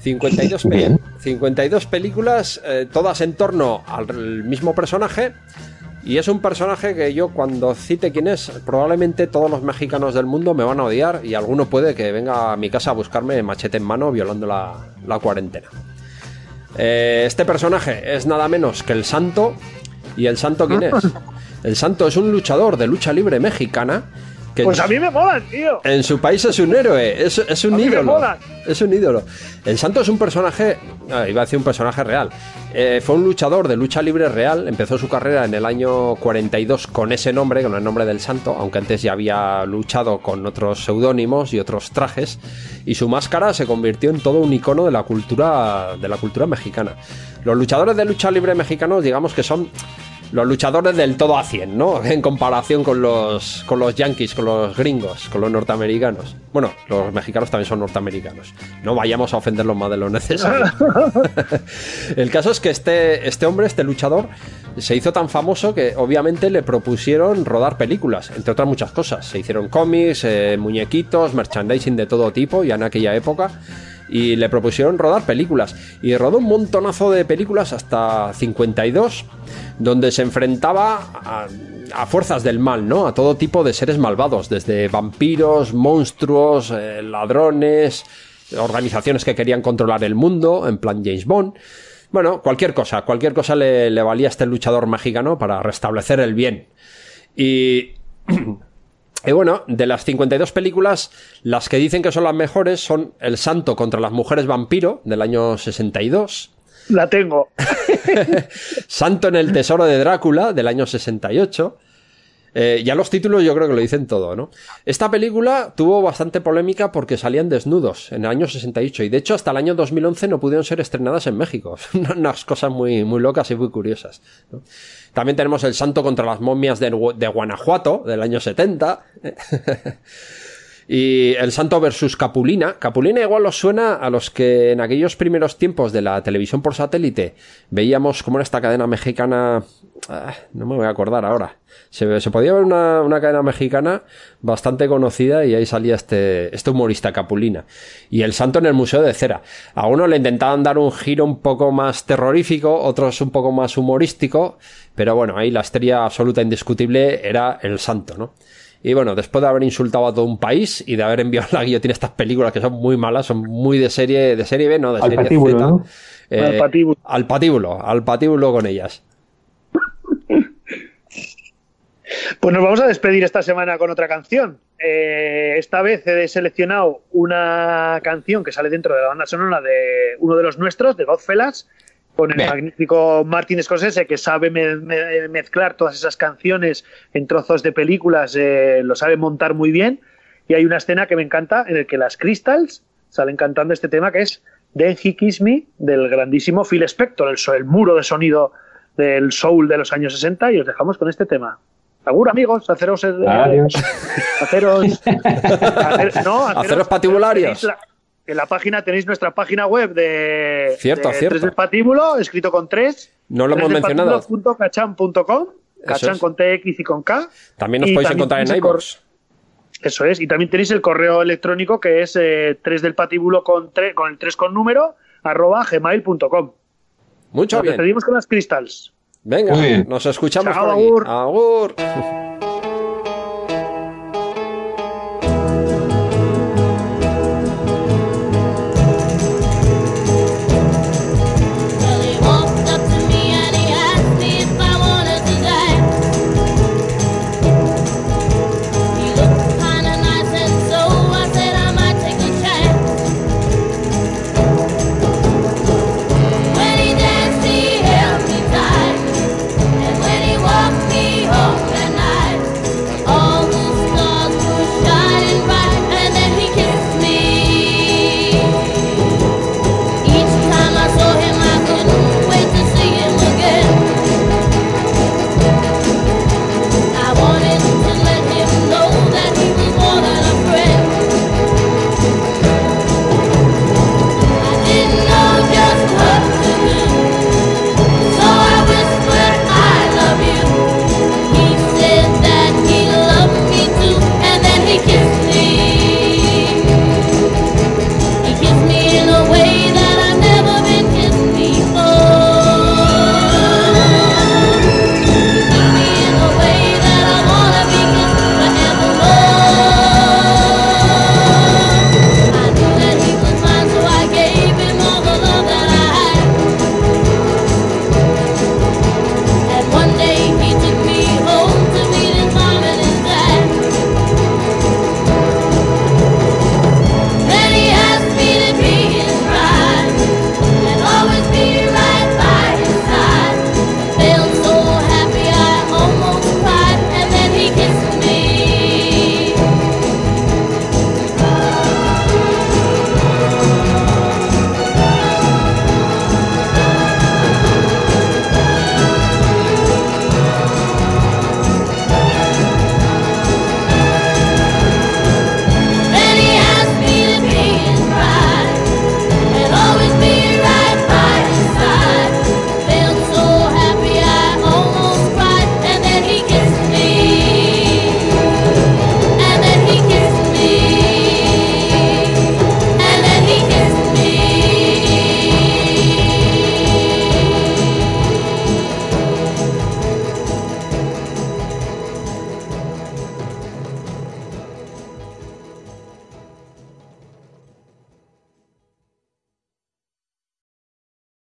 52, pe- Bien. 52 películas, eh, todas en torno al mismo personaje. Y es un personaje que yo cuando cite quién es, probablemente todos los mexicanos del mundo me van a odiar y alguno puede que venga a mi casa a buscarme machete en mano violando la, la cuarentena. Eh, este personaje es nada menos que el Santo. ¿Y el Santo quién es? El Santo es un luchador de lucha libre mexicana. Que Pues a mí me molan, tío. en su país es un héroe, es, es un A mí me ídolo. molan. Es un ídolo. El Santo es un personaje, ah, iba a decir un personaje real. Eh, fue un luchador de lucha libre real, empezó su carrera en el año 42 con ese nombre, con el nombre del Santo, aunque antes ya había luchado con otros seudónimos y otros trajes, y su máscara se convirtió en todo un icono de la cultura, de la cultura mexicana. Los luchadores de lucha libre mexicanos, digamos que son los luchadores del todo a 100, ¿no? En comparación con los, con los yankees, con los gringos, con los norteamericanos. Bueno, los mexicanos también son norteamericanos. No vayamos a ofenderlos más de lo necesario. El caso es que este, este hombre, este luchador, se hizo tan famoso que obviamente le propusieron rodar películas, entre otras muchas cosas. Se hicieron cómics, eh, muñequitos, merchandising de todo tipo, ya en aquella época. Y le propusieron rodar películas. Y rodó un montonazo de películas hasta 52, donde se enfrentaba a, fuerzas del mal, ¿no? A todo tipo de seres malvados, desde vampiros, monstruos, eh, ladrones, organizaciones que querían controlar el mundo, en plan James Bond. Bueno, cualquier cosa, cualquier cosa le, le valía a este luchador mexicano para restablecer el bien. Y, y bueno, de las 52 películas, las que dicen que son las mejores son El Santo contra las Mujeres Vampiro, del año 62. La tengo. Santo en el Tesoro de Drácula, del año 68. Eh, ya los títulos yo creo que lo dicen todo, ¿no? Esta película tuvo bastante polémica porque salían desnudos en el año 68 y de hecho hasta el año 2011 no pudieron ser estrenadas en México. Unas cosas muy, muy locas y muy curiosas. También tenemos El Santo contra las momias de, de Guanajuato del año 70. Y El Santo versus Capulina. Capulina igual os suena a los que en aquellos primeros tiempos de la televisión por satélite veíamos como era esta cadena mexicana. Ah, no me voy a acordar ahora. Se, podía ver una, una, cadena mexicana bastante conocida y ahí salía este, este humorista Capulina. Y El Santo en el Museo de Cera. A uno le intentaban dar un giro un poco más terrorífico, otros un poco más humorístico. Pero bueno, ahí la estrella absoluta indiscutible era El Santo, ¿no? Y bueno, después de haber insultado a todo un país y de haber enviado a la guillotina estas películas que son muy malas, son muy de serie, de serie B, no, de al serie patíbulo, Z. ¿no? Eh, Al patíbulo. al patíbulo, al patíbulo con ellas. Pues nos vamos a despedir esta semana con otra canción. Eh, esta vez he seleccionado una canción que sale dentro de la banda sonora de uno de los nuestros, de Godfellas, con el Bien. magnífico Martin Scorsese, que sabe me- me- mezclar todas esas canciones en trozos de películas, eh, lo sabe montar muy bien. Y hay una escena que me encanta en el que las Crystals salen cantando este tema que es Then He Kiss Me del grandísimo Phil Spector, el, muro de sonido del soul de los años 60 y os dejamos con este tema. Agur amigos, haceros Adiós. haceros hacer- no, Haceros patibularios. tenéis en la página tenéis nuestra página web de, Cierto, de cierto. Tres del Patíbulo, escrito con tres. No lo hemos mencionado. Cachan.com, cachan es. con TX y con K. También nos Y podéis también encontrar en iVoox. Eso es, y también tenéis el correo electrónico que es eh, 3 del patíbulo con, tre- con el 3 con número, arroba gmail.com. Mucho Nos bien. despedimos con las crystals. Venga, nos escuchamos Chao, por aquí. agur. Agur.